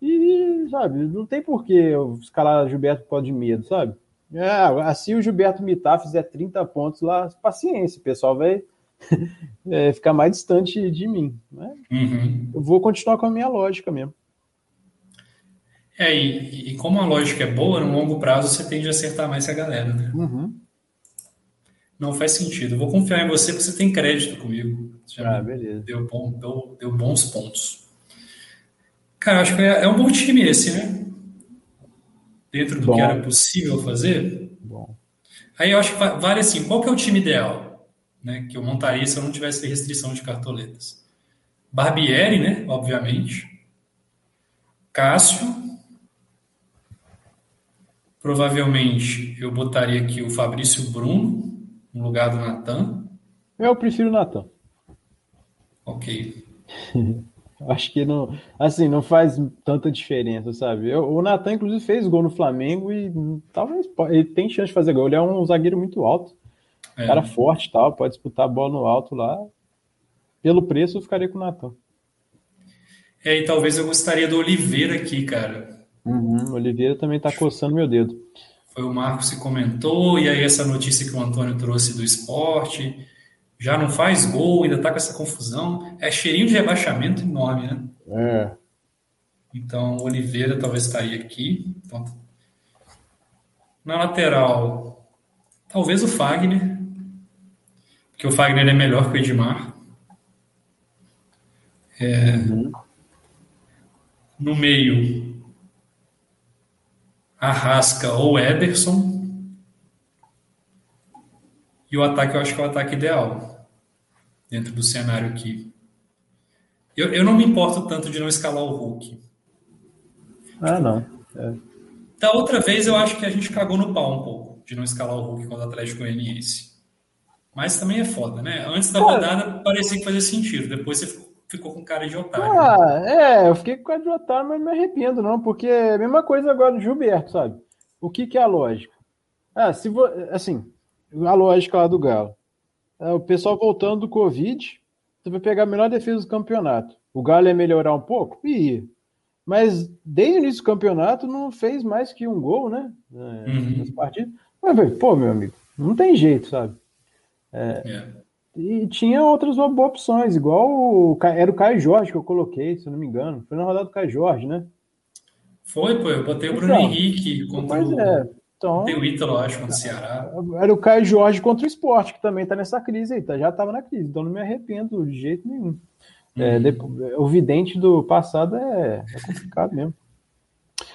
E, sabe, não tem porquê eu escalar Gilberto pode medo, sabe? É, assim o Gilberto Mitar fizer 30 pontos lá, paciência, o pessoal vai é, ficar mais distante de mim. Né? Uhum. Eu vou continuar com a minha lógica mesmo. É, e, e, como a lógica é boa, no longo prazo você tende a acertar mais que a galera, né? Uhum. Não faz sentido. Eu vou confiar em você porque você tem crédito comigo. Você ah, beleza. Deu, bom, deu, deu bons pontos. Cara, acho que é, é, um bom time esse, né? Dentro do bom. que era possível fazer. Bom. Aí eu acho que vale assim, qual que é o time ideal? Né, que eu montaria se eu não tivesse restrição de cartoletas. Barbieri, né? Obviamente. Cássio. Provavelmente eu botaria aqui o Fabrício Bruno no lugar do Natan? Eu prefiro o Natan. Ok. Acho que não, assim, não faz tanta diferença, sabe? Eu, o Natan, inclusive, fez gol no Flamengo e talvez ele tem chance de fazer gol. Ele é um zagueiro muito alto, é. cara forte tal, pode disputar a bola no alto lá. Pelo preço, eu ficaria com o Natan. É, e talvez eu gostaria do Oliveira aqui, cara. Uhum, Oliveira também tá coçando meu dedo foi o Marcos que comentou, e aí essa notícia que o Antônio trouxe do esporte, já não faz gol, ainda tá com essa confusão. É cheirinho de rebaixamento enorme, né? É. Então, Oliveira talvez estaria aqui. Então, na lateral, talvez o Fagner, porque o Fagner é melhor que o Edmar. É, uhum. No meio, Arrasca ou Ederson. E o ataque eu acho que é o ataque ideal dentro do cenário aqui. Eu, eu não me importo tanto de não escalar o Hulk. Ah, não. É. Da outra vez eu acho que a gente cagou no pau um pouco de não escalar o Hulk contra o Atlético Goianiense. Mas também é foda, né? Antes da rodada parecia que fazia sentido. Depois você ficou com cara de otário. Ah, né? é, eu fiquei com cara de otário, mas não me arrependo, não, porque é a mesma coisa agora do Gilberto, sabe? O que, que é a lógica? Ah, se vo... assim, a lógica lá do Galo. É, o pessoal voltando do Covid, você vai pegar a melhor defesa do campeonato. O Galo ia melhorar um pouco? Ia. Mas desde o início do campeonato não fez mais que um gol, né? É, uhum. Nas partidas. Mas, pô, meu amigo, não tem jeito, sabe? É, yeah. É. E tinha outras opções, igual o, era o Caio Jorge que eu coloquei, se eu não me engano. Foi na rodada do Caio Jorge, né? Foi, pô. Eu botei o Bruno então, Henrique contra o... É. Então, Tem o Ítalo, acho, contra o Ceará. Era o Caio Jorge contra o esporte, que também está nessa crise aí, tá, já estava na crise, então não me arrependo de jeito nenhum. É, uhum. depois, o vidente do passado é, é, complicado mesmo.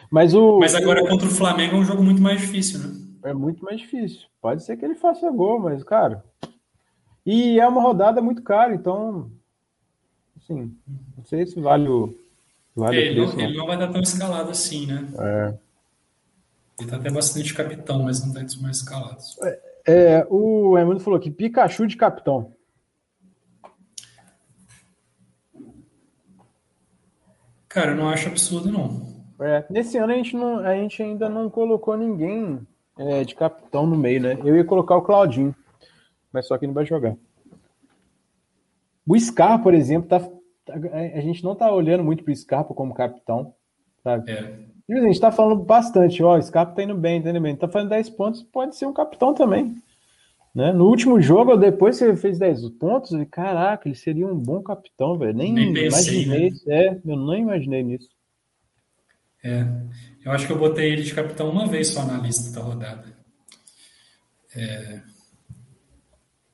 Mas, o, mas agora contra o Flamengo é um jogo muito mais difícil, né? É muito mais difícil. Pode ser que ele faça gol, mas, cara, e é uma rodada muito cara, então, assim, não sei se vale o. Vale é, ele, não, ele não vai dar tão escalado assim, né? É. Ele tá até bastante capitão, mas não tá entre os mais escalados. É, é, o Raimundo falou que Pikachu de capitão. Cara, eu não acho absurdo, não. É, nesse ano a gente, não, a gente ainda não colocou ninguém é, de capitão no meio, né? Eu ia colocar o Claudinho, mas só que não vai jogar. O Scar, por exemplo, tá, tá a gente não tá olhando muito pro Scarpa como capitão. Sabe? É. E a gente tá falando bastante, ó, o Scarpa tá indo bem, tá indo bem. Tá fazendo 10 pontos, pode ser um capitão também. Né? No último jogo, depois que ele fez 10 pontos, e caraca, ele seria um bom capitão, velho. Nem, nem pensei, imaginei. Né? É, eu nem imaginei nisso. É, eu acho que eu botei ele de capitão uma vez só na lista da rodada. É,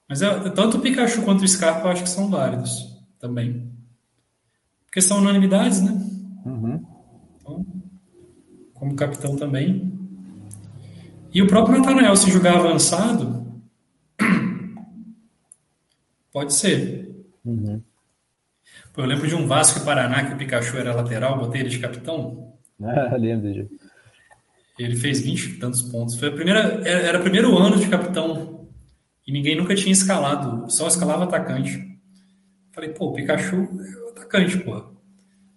mas é, tanto o Pikachu quanto o Scarpa eu acho que são válidos também. Porque são unanimidades, né? Uhum. Então, como capitão também. E o próprio Nathanael, se jogar avançado, Pode ser. Uhum. eu lembro de um Vasco e Paraná que o Pikachu era lateral, botei ele de capitão. Ah, lembro. Ele fez 20 e tantos pontos. Foi a primeira, era o primeiro ano de capitão e ninguém nunca tinha escalado, só escalava atacante. Falei, pô, o Pikachu é o atacante, pô.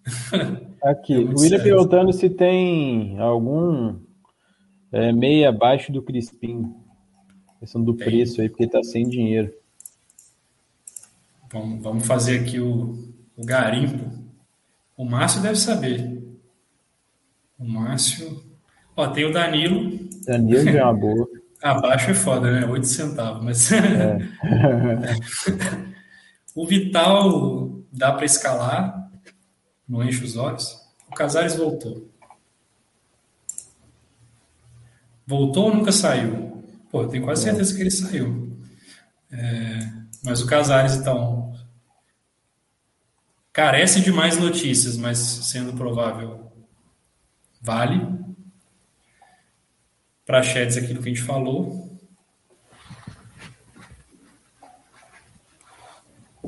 Aqui, é o William perguntando se tem algum é, meia abaixo do Crispim. Questão do tem. preço aí, porque tá sem dinheiro. Vamos, vamos fazer aqui o, o garimpo. O Márcio deve saber. O Márcio. Ó, tem o Danilo. Danilo é uma boa. Abaixo é foda, né? 8 centavos, mas. É. o Vital dá para escalar, não enche os olhos. O Casares voltou. Voltou ou nunca saiu? Pô, eu tenho quase é. certeza que ele saiu. É, mas o Casares, então, carece de mais notícias, mas sendo provável, vale. Para Sheds, aquilo que a gente falou.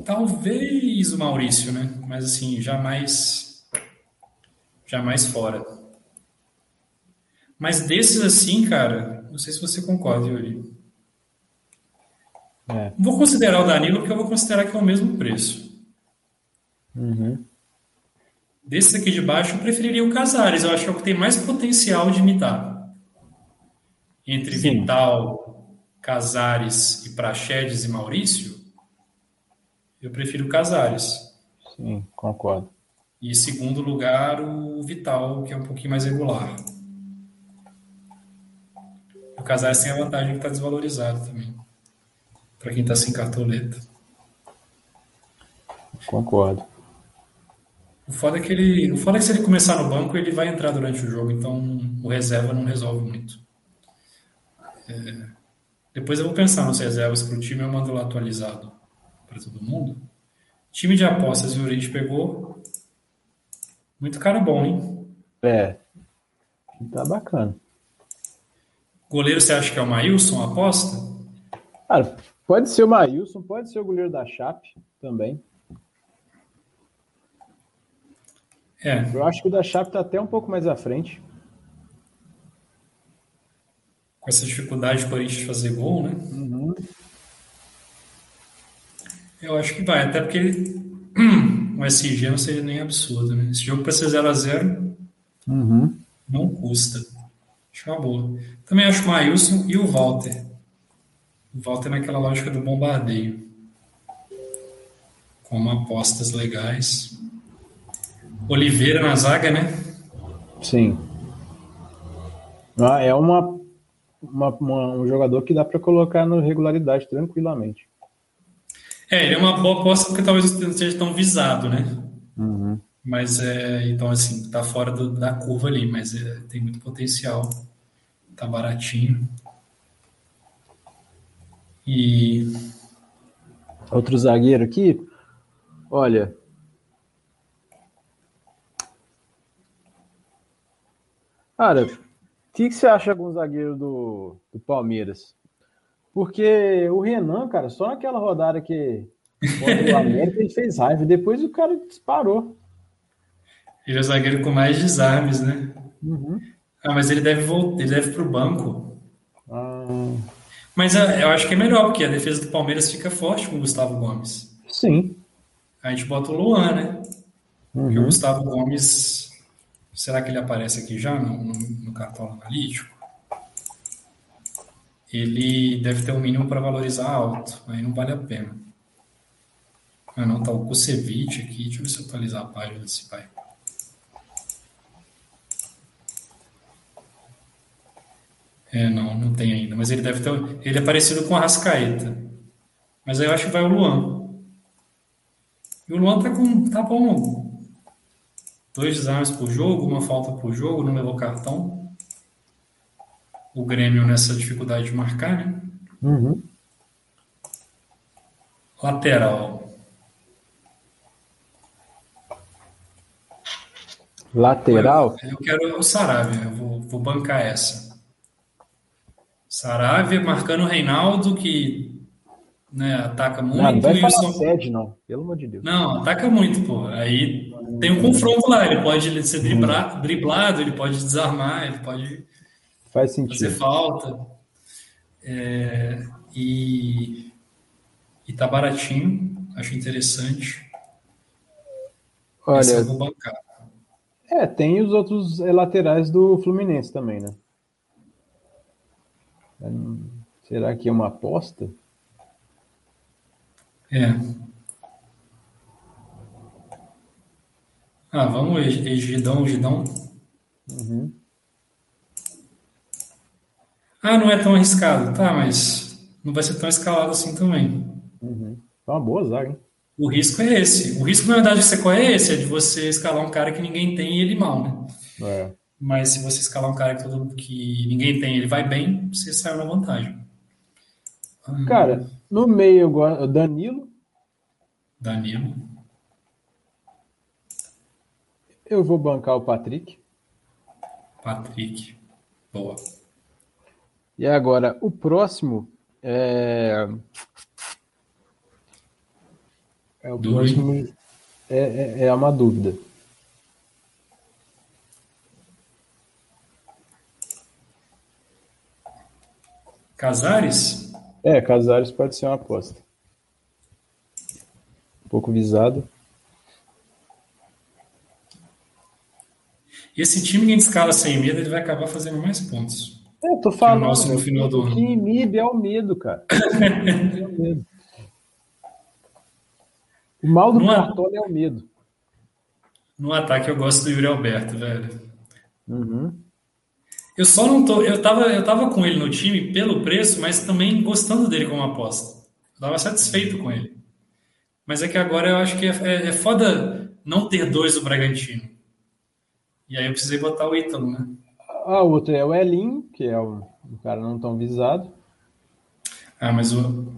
Talvez o Maurício, né? Mas assim, jamais, jamais fora. Mas desses assim, cara, não sei se você concorda, Yuri. É. Vou considerar o Danilo porque eu vou considerar que é o mesmo preço. Uhum. Desses aqui de baixo, eu preferiria o Casares. Eu acho que é o que tem mais potencial de imitar. Entre Sim. Vital, Casares e Praxedes e Maurício, eu prefiro Casares. Sim, concordo. E em segundo lugar, o Vital, que é um pouquinho mais regular. O Casares tem a vantagem de estar desvalorizado também para quem está sem cartoleta. Concordo. O foda é que ele, o foda é que se ele começar no banco, ele vai entrar durante o jogo, então o reserva não resolve muito. É, depois eu vou pensar nos reservas para o time, eu mando lá atualizado para todo mundo. Time de apostas, o gente pegou muito cara bom, hein? É, tá bacana. Goleiro, você acha que é o Maílson, aposta? Cara, Pode ser o Maílson, pode ser o goleiro da Chape também. É. Eu acho que o da Chape está até um pouco mais à frente. Com essa dificuldade do Corinthians fazer gol, né? Uhum. Eu acho que vai, até porque o SG não seria nem absurdo, né? Esse jogo para ser 0x0 uhum. não custa. Acho uma boa. Também acho o Maílson e o Walter. Volta naquela lógica do bombardeio. Com apostas legais. Oliveira na zaga, né? Sim. Ah, é uma, uma, uma um jogador que dá para colocar no regularidade tranquilamente. É, ele é uma boa aposta porque talvez não seja tão visado, né? Uhum. Mas é, então assim, tá fora do, da curva ali, mas é, tem muito potencial. Tá baratinho. E. Outro zagueiro aqui. Olha. Cara, o que, que, você acha de algum zagueiro do, do Palmeiras? Porque o Renan, cara, só naquela rodada que o América ele fez raiva, depois o cara disparou. Ele é o zagueiro com mais desarmes, né? Uhum. Ah, mas ele deve voltar, ele deve pro banco. Ah. Mas ah, eu acho que é melhor, porque a defesa do Palmeiras fica forte com o Gustavo Gomes. Sim. A gente bota o Luan, né? Uhum. o Gustavo Gomes, será que ele aparece aqui já no, no, no analítico? Ele deve ter um mínimo para valorizar alto, aí não vale a pena. Ah, não, tá o Kusevich aqui. Deixa eu ver se eu atualizar a página desse pai. É, não, não tem ainda. Mas ele deve ter. Ele é parecido com a Rascaeta. Mas aí eu acho que vai o Luan. E o Luan tá com. tá bom. Dois desarmes por jogo, uma falta por jogo, não levou cartão. O Grêmio nessa dificuldade de marcar, né? Uhum. Lateral. Lateral? Eu, eu quero o Saravia, eu vou, vou bancar essa. Saravia marcando o Reinaldo, que né, ataca muito. Não, não vai falar só... sede, não. Pelo amor de Deus. Não, ataca muito, pô. Aí tem um confronto lá. Ele pode ser driblar, driblado, ele pode desarmar, ele pode Faz sentido. fazer falta. É, e, e tá baratinho, acho interessante. Olha. É, tem os outros eh, laterais do Fluminense também, né? Será que é uma aposta? É. Ah, vamos, Egidão, Egidão. Uhum. Ah, não é tão arriscado. Tá, mas não vai ser tão escalado assim também. Uhum. É uma boa zaga, hein? O risco é esse. O risco, na verdade, de você qual é esse? É de você escalar um cara que ninguém tem e ele mal, né? É. Mas se você escalar um cara que, todo, que ninguém tem e ele vai bem, você saiu na vantagem. Cara, no meio gosto. Danilo. Danilo. Eu vou bancar o Patrick. Patrick. Boa. E agora, o próximo é. É o próximo. É, é, é uma dúvida. Casares? É, Casares pode ser uma aposta. Um pouco visado. Esse time que a gente escala sem medo, ele vai acabar fazendo mais pontos. É, eu tô falando. O nosso no final do ano. Que inibe é o medo, cara. é o medo. O mal do Cartola é o medo. No ataque eu gosto do Yuri Alberto, velho. Uhum. Eu só não tô. Eu tava, eu tava com ele no time pelo preço, mas também gostando dele como aposta. Eu tava satisfeito com ele. Mas é que agora eu acho que é, é, é foda não ter dois do Bragantino. E aí eu precisei botar o Ítalo, né? A outra é o Elin, que é um, um cara não tão visado. Ah, mas o.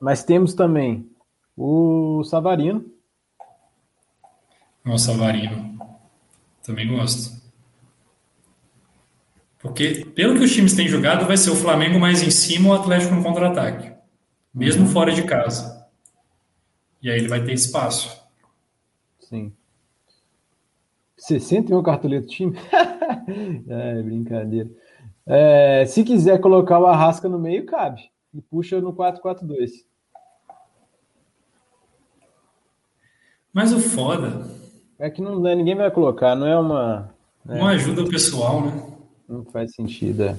Mas temos também o Savarino. O Savarino. Também gosto. Porque, pelo que os times têm jogado, vai ser o Flamengo mais em cima ou o Atlético no contra-ataque. Mesmo uhum. fora de casa. E aí ele vai ter espaço. Sim. 61 cartoletas do time? é, brincadeira. É, se quiser colocar o Arrasca no meio, cabe. E puxa no 4-4-2. Mas o foda. É que não, né, ninguém vai colocar, não é uma. Né? Não ajuda o pessoal, né? Não faz sentido, é.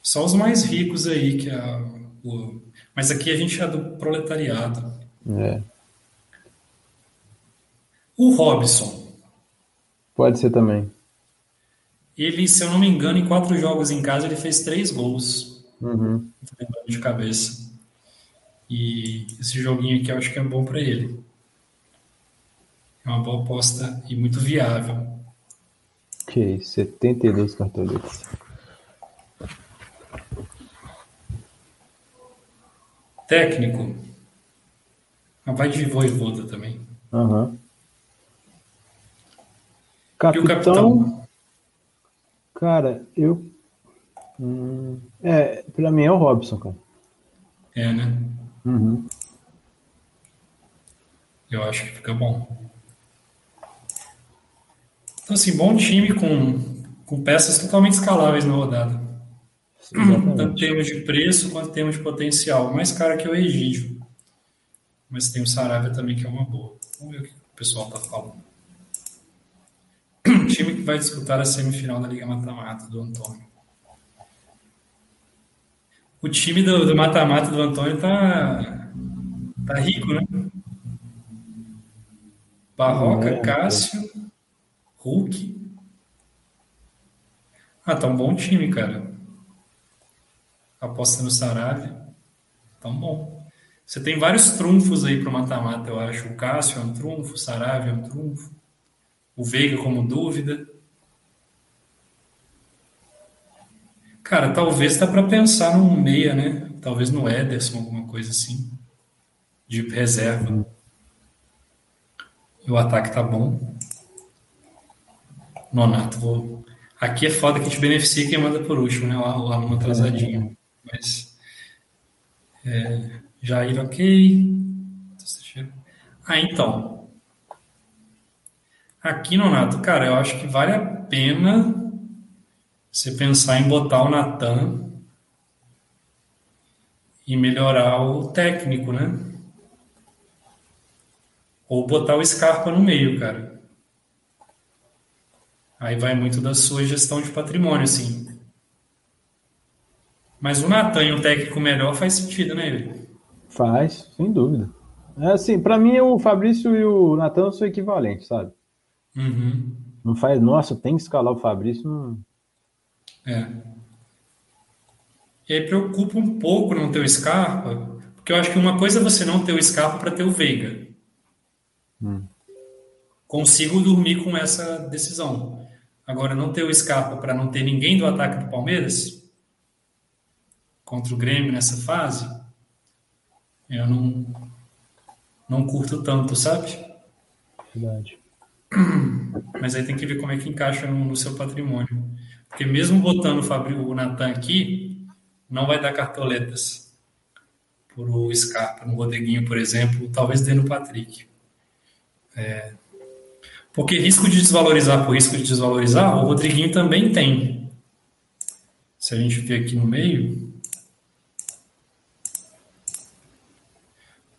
Só os mais ricos aí, que é o... Mas aqui a gente é do proletariado. É. O Robson. Pode ser também. Ele, se eu não me engano, em quatro jogos em casa, ele fez três gols. Uhum. De cabeça. E esse joguinho aqui eu acho que é bom para ele. É uma boa aposta e muito viável. Ok, 72 cartoletas. Técnico. Ah, vai de voivoda também. Uhum. Capitão, e o capitão? Cara, eu. Hum, é, pra mim é o Robson, cara. É, né? Uhum. Eu acho que fica bom. Então, assim, bom time com, com peças totalmente escaláveis na rodada. Exatamente. Tanto em termos de preço quanto em termos de potencial. O mais caro que é o Egídio. Mas tem o Saravia também, que é uma boa. Vamos ver o que o pessoal está falando. o time que vai disputar a semifinal da Liga Mata-Mata do Antônio. O time do mata-mata do, do, Antônio tá, tá rico, né? Barroca, é, Cássio, Hulk. Ah, tá um bom time, cara. Aposta no Saravia. Tá bom. Você tem vários trunfos aí pro mata-mata, eu acho. O Cássio é um trunfo, o Saravia é um trunfo. O Veiga como dúvida. Cara, talvez dá para pensar num meia, né? Talvez no Ederson, alguma coisa assim. De reserva. E o ataque tá bom. Nonato, vou. Aqui é foda que a gente beneficia quem manda por último, né? O aluno atrasadinho. Mas. É, Jair, ok. Ah, então. Aqui, Nonato, cara, eu acho que vale a pena você pensar em botar o Natan e melhorar o técnico, né? Ou botar o Scarpa no meio, cara. Aí vai muito da sua gestão de patrimônio, assim. Mas o Natan e um técnico melhor faz sentido, né, ele? Faz, sem dúvida. É assim, para mim o Fabrício e o Natan são equivalentes, sabe? Uhum. Não faz, nossa, tem que escalar o Fabrício, não, é. E aí preocupa um pouco não ter o Scarpa, porque eu acho que uma coisa é você não ter o Scarpa para ter o Veiga. Hum. Consigo dormir com essa decisão. Agora, não ter o Scarpa para não ter ninguém do ataque do Palmeiras contra o Grêmio nessa fase, eu não, não curto tanto, sabe? Verdade. Mas aí tem que ver como é que encaixa no, no seu patrimônio. Porque mesmo botando o Fabio, o Natan aqui, não vai dar cartoletas por o Scarpa no Rodriguinho, por exemplo, talvez dê no Patrick. É, porque risco de desvalorizar por risco de desvalorizar, o Rodriguinho também tem. Se a gente ver aqui no meio,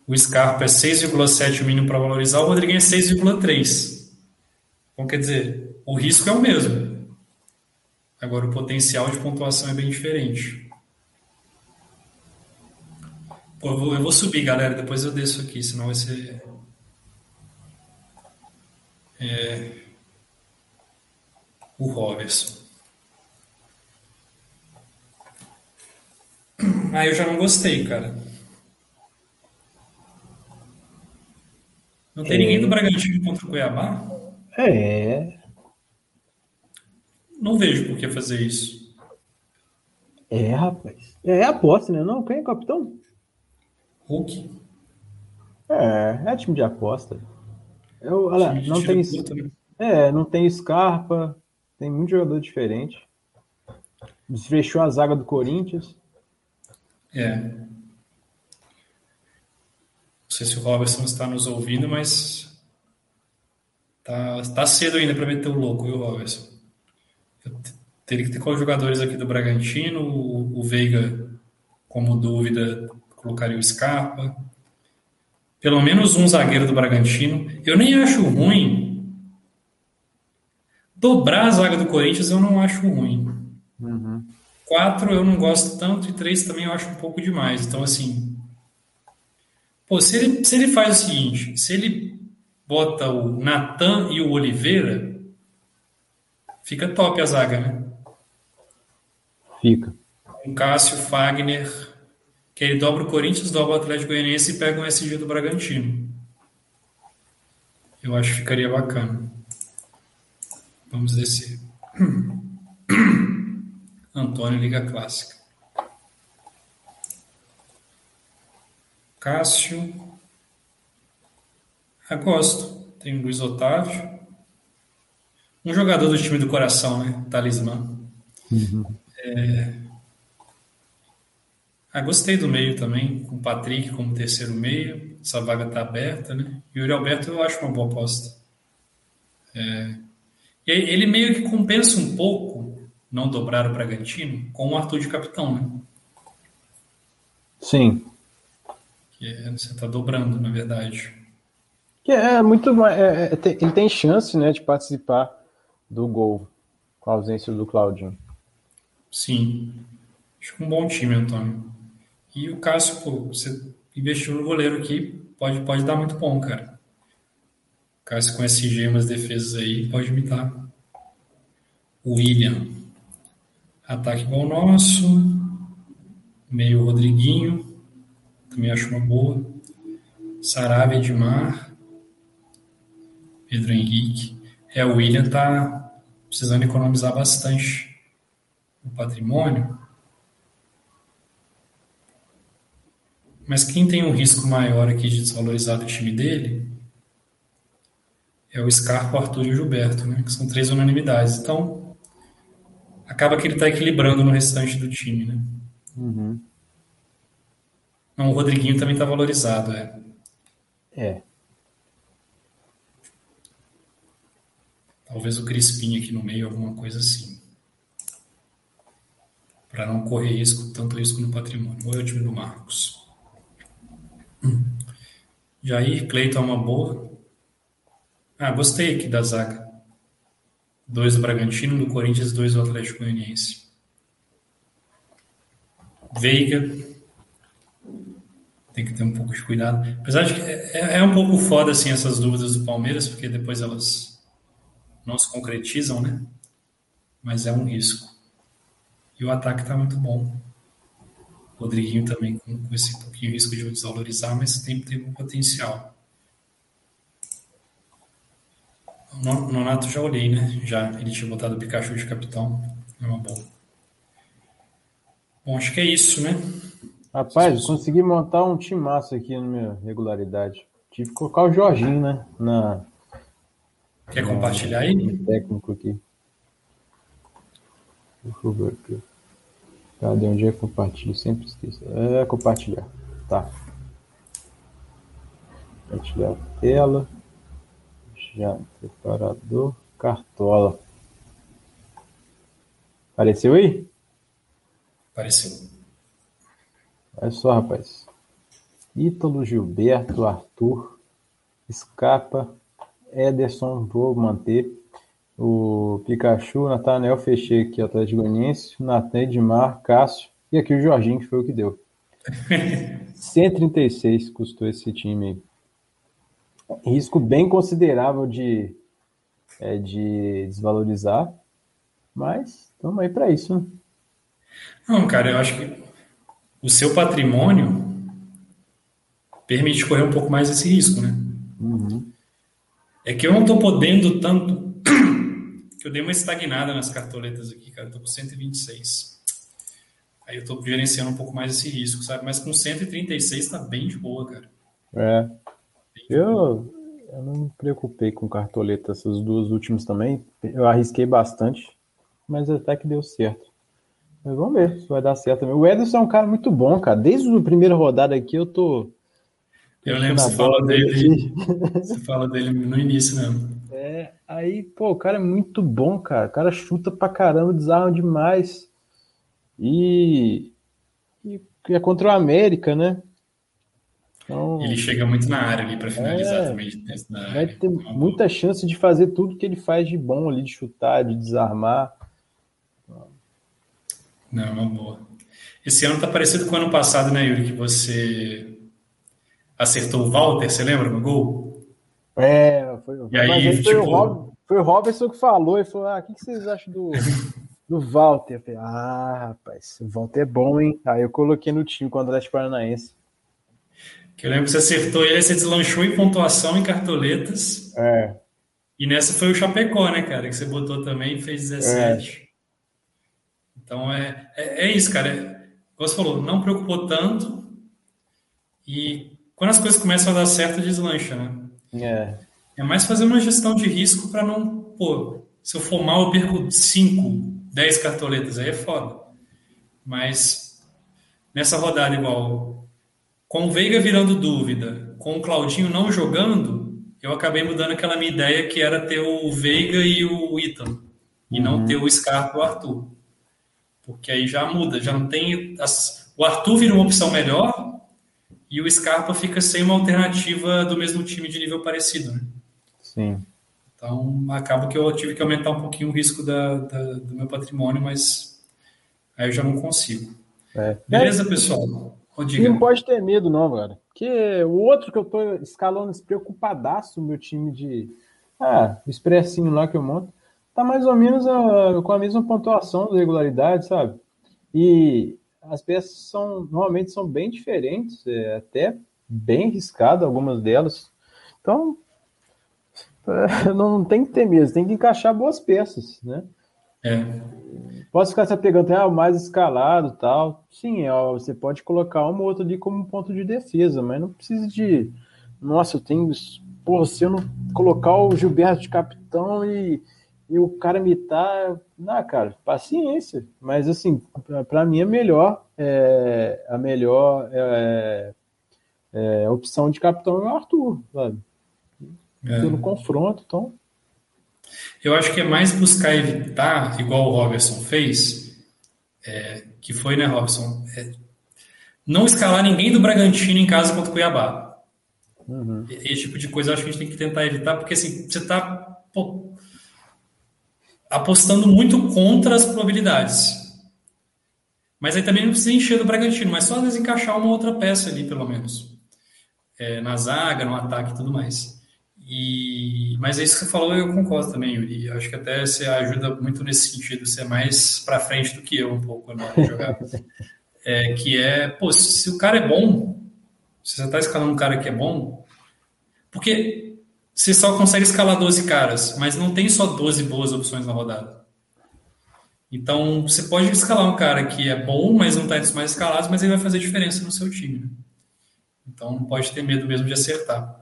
o Scarpa é 6,7 o mínimo para valorizar, o Rodriguinho é 6,3. Então, quer dizer, o risco é o mesmo. Agora, o potencial de pontuação é bem diferente. Pô, eu, vou, eu vou subir, galera. Depois eu desço aqui, senão vai ser. É... O Robertson. Ah, eu já não gostei, cara. Não tem é... ninguém do Bragantino contra o Cuiabá? É. Não vejo por que fazer isso. É, rapaz. É aposta, né? Não, quem é capitão? Hulk. É, é time de aposta. Eu, olha, não tem. Puta, né? É, não tem Scarpa, tem muito jogador diferente. Desfechou a zaga do Corinthians. É. Não sei se o Robertson está nos ouvindo, mas tá, tá cedo ainda para meter o louco, viu, Robertson? teria que ter quais jogadores aqui do Bragantino, o, o Veiga como dúvida, colocaria o Scarpa. Pelo menos um zagueiro do Bragantino. Eu nem acho ruim. Dobrar a zaga do Corinthians eu não acho ruim. Uhum. Quatro eu não gosto tanto e três também eu acho um pouco demais. Então, assim. Pô, se ele, se ele faz o seguinte: se ele bota o Natan e o Oliveira, Fica top a zaga, né? Fica. Com Cássio, Fagner, que ele dobra o Corinthians, dobra o Atlético Goianiense e pega um SG do Bragantino. Eu acho que ficaria bacana. Vamos descer. Antônio Liga Clássica. Cássio. Ah, gosto. Tem Luiz Otávio. Um jogador do time do coração, né? Talismã. Uhum. É... Ah, gostei do meio também, com o Patrick como terceiro meio. Essa vaga está aberta, né? E o Yuri Alberto eu acho uma boa aposta. É... E ele meio que compensa um pouco não dobrar o Bragantino com o Arthur de capitão, né? Sim. Que é, você está dobrando, na verdade. Que é muito. É, é, ele tem chance né, de participar do gol, com a ausência do Claudinho. Sim. Acho que um bom time, Antônio. E o Cássio, pô, você investiu no goleiro aqui, pode, pode dar muito bom, cara. O Cássio com SG, umas defesas aí, pode imitar. O William. Ataque igual o nosso. Meio Rodriguinho. Também acho uma boa. Sarabia Edmar. Pedro Henrique. É, o William tá precisando economizar bastante no patrimônio. Mas quem tem um risco maior aqui de desvalorizar do time dele é o Scarpa, o Arthur e o Gilberto, né? Que são três unanimidades. Então, acaba que ele está equilibrando no restante do time, né? Uhum. Não, o Rodriguinho também está valorizado, é. É. Talvez o Crispim aqui no meio, alguma coisa assim. Para não correr risco, tanto risco no patrimônio. Ou é o time do Marcos. Jair, Cleiton é uma boa. Ah, gostei aqui da zaga. Dois do Bragantino, do Corinthians, dois do Atlético Goianiense. Veiga. Tem que ter um pouco de cuidado. Apesar de que é, é um pouco foda assim, essas dúvidas do Palmeiras, porque depois elas não se concretizam, né? Mas é um risco. E o ataque está muito bom. Rodriguinho também com, com esse pouquinho risco de desvalorizar, mas tem, tem um potencial. O Nonato já olhei, né? Já ele tinha botado o Pikachu de capitão. É uma boa. Bom, acho que é isso, né? Rapaz, consegui montar um time massa aqui na minha regularidade. Tive que colocar o Jorginho, né? Na, Quer compartilhar aí? Técnico aqui. Deixa eu ver aqui. Cadê onde é compartilho? Sempre esqueço. É compartilhar. Tá. Compartilhar a tela. Já preparador. Cartola. Apareceu aí? Apareceu. Olha só, rapaz. Ítalo, Gilberto, Arthur, Escapa, Ederson, vou manter. O Pikachu, Nathanael Fechê, aqui, Atlético Goianiense, Natan Edmar, Cássio, e aqui o Jorginho, que foi o que deu. 136 custou esse time aí. Risco bem considerável de, é, de desvalorizar, mas estamos aí para isso, né? Não, cara, eu acho que o seu patrimônio permite correr um pouco mais esse risco, né? Uhum. É que eu não estou podendo tanto eu dei uma estagnada nas cartoletas aqui, cara. Eu tô com 126. Aí eu tô gerenciando um pouco mais esse risco, sabe? Mas com 136 tá bem de boa, cara. É. Eu, eu não me preocupei com cartoleta essas duas últimas também. Eu arrisquei bastante, mas até que deu certo. Mas vamos ver se vai dar certo também. O Ederson é um cara muito bom, cara. Desde a primeira rodada aqui eu tô. Eu lembro que você fala dele. Você fala dele no início mesmo. É, aí, pô, o cara é muito bom, cara. O cara chuta pra caramba, desarma demais. E, e é contra o América, né? Então, ele chega muito na área ali para finalizar é, também. Vai ter muita chance de fazer tudo que ele faz de bom ali, de chutar, de desarmar. Não, é uma boa. Esse ano tá parecido com o ano passado, né, Yuri? Que você acertou o Walter, você lembra no gol? É, foi, e aí, aí foi, tipo... o Rob, foi o Robertson que falou, ele falou, ah, o que, que vocês acham do, do Walter? Eu falei, ah, rapaz, o Walter é bom, hein? Aí eu coloquei no time com o Atlético Paranaense. Que eu lembro que você acertou ele, você deslanchou em pontuação em cartoletas. É. E nessa foi o Chapecó, né, cara? Que você botou também e fez 17. É. Então é, é, é, isso, cara. É, como você falou, não preocupou tanto. E quando as coisas começam a dar certo, deslancha, né? É. É mais fazer uma gestão de risco para não, pô, se eu for mal, eu perco 5, 10 cartoletas, aí é foda. Mas nessa rodada, igual, com o Veiga virando dúvida, com o Claudinho não jogando, eu acabei mudando aquela minha ideia que era ter o Veiga e o Ítalo, e uhum. não ter o Scarpa e o Arthur. Porque aí já muda, já não tem. As... O Arthur vira uma opção melhor e o Scarpa fica sem uma alternativa do mesmo time de nível parecido, né? Sim. Então, acaba que eu tive que aumentar um pouquinho o risco da, da, do meu patrimônio, mas aí eu já não consigo. É. Beleza, pessoal? Diga. Não pode ter medo, não, cara. Porque o outro que eu tô escalando preocupadaço, meu time de. Ah, o expressinho lá que eu monto, tá mais ou menos a, com a mesma pontuação da regularidade, sabe? E as peças são normalmente são bem diferentes, é, até bem riscado algumas delas. Então, é, não tem que ter medo, tem que encaixar boas peças, né? É. Posso ficar se pegando, ah, o mais escalado tal. Sim, ó, você pode colocar uma ou outra ali como ponto de defesa, mas não precisa de. Nossa, eu tenho. Porra, se eu não colocar o Gilberto de capitão e, e o cara me tá. Não, cara, paciência. Mas assim, para mim é melhor. É, a melhor é, é, opção de capitão é o Arthur, sabe? É. Pelo confronto, então. Eu acho que é mais buscar evitar, igual o Robertson fez, é, que foi, né, Robertson? É, não escalar ninguém do Bragantino em casa contra o Cuiabá. Uhum. Esse tipo de coisa eu acho que a gente tem que tentar evitar, porque assim, você está apostando muito contra as probabilidades. Mas aí também não precisa encher do Bragantino, mas só às vezes encaixar uma outra peça ali, pelo menos. É, na zaga, no ataque e tudo mais. E, mas é isso que você falou, eu concordo também, Yuri. Acho que até você ajuda muito nesse sentido, você é mais para frente do que eu um pouco na hora de jogar. é, que é, pô, se o cara é bom, se você está escalando um cara que é bom, porque você só consegue escalar 12 caras, mas não tem só 12 boas opções na rodada. Então, você pode escalar um cara que é bom, mas não está entre os mais escalados, mas ele vai fazer diferença no seu time. Né? Então, não pode ter medo mesmo de acertar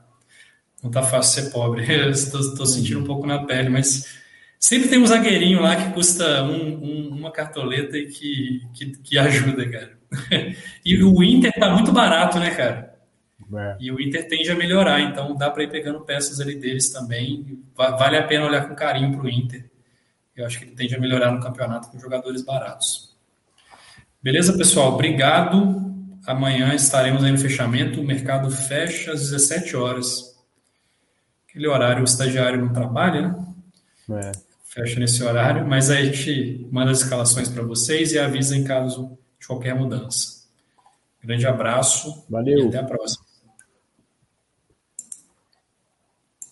não tá fácil ser pobre. Estou sentindo um pouco na pele, mas sempre tem um zagueirinho lá que custa um, um, uma cartoleta e que, que, que, ajuda, cara. E o Inter tá muito barato, né, cara? É. E o Inter tende a melhorar, então dá para ir pegando peças ali deles também. Vale a pena olhar com carinho para o Inter. Eu acho que ele tende a melhorar no campeonato com jogadores baratos. Beleza, pessoal? Obrigado. Amanhã estaremos aí no fechamento. O mercado fecha às 17 horas aquele horário o estagiário não trabalha, né? É. Fecha nesse horário, mas aí a gente manda as escalações para vocês e avisa em caso de qualquer mudança. Grande abraço Valeu. e até a próxima.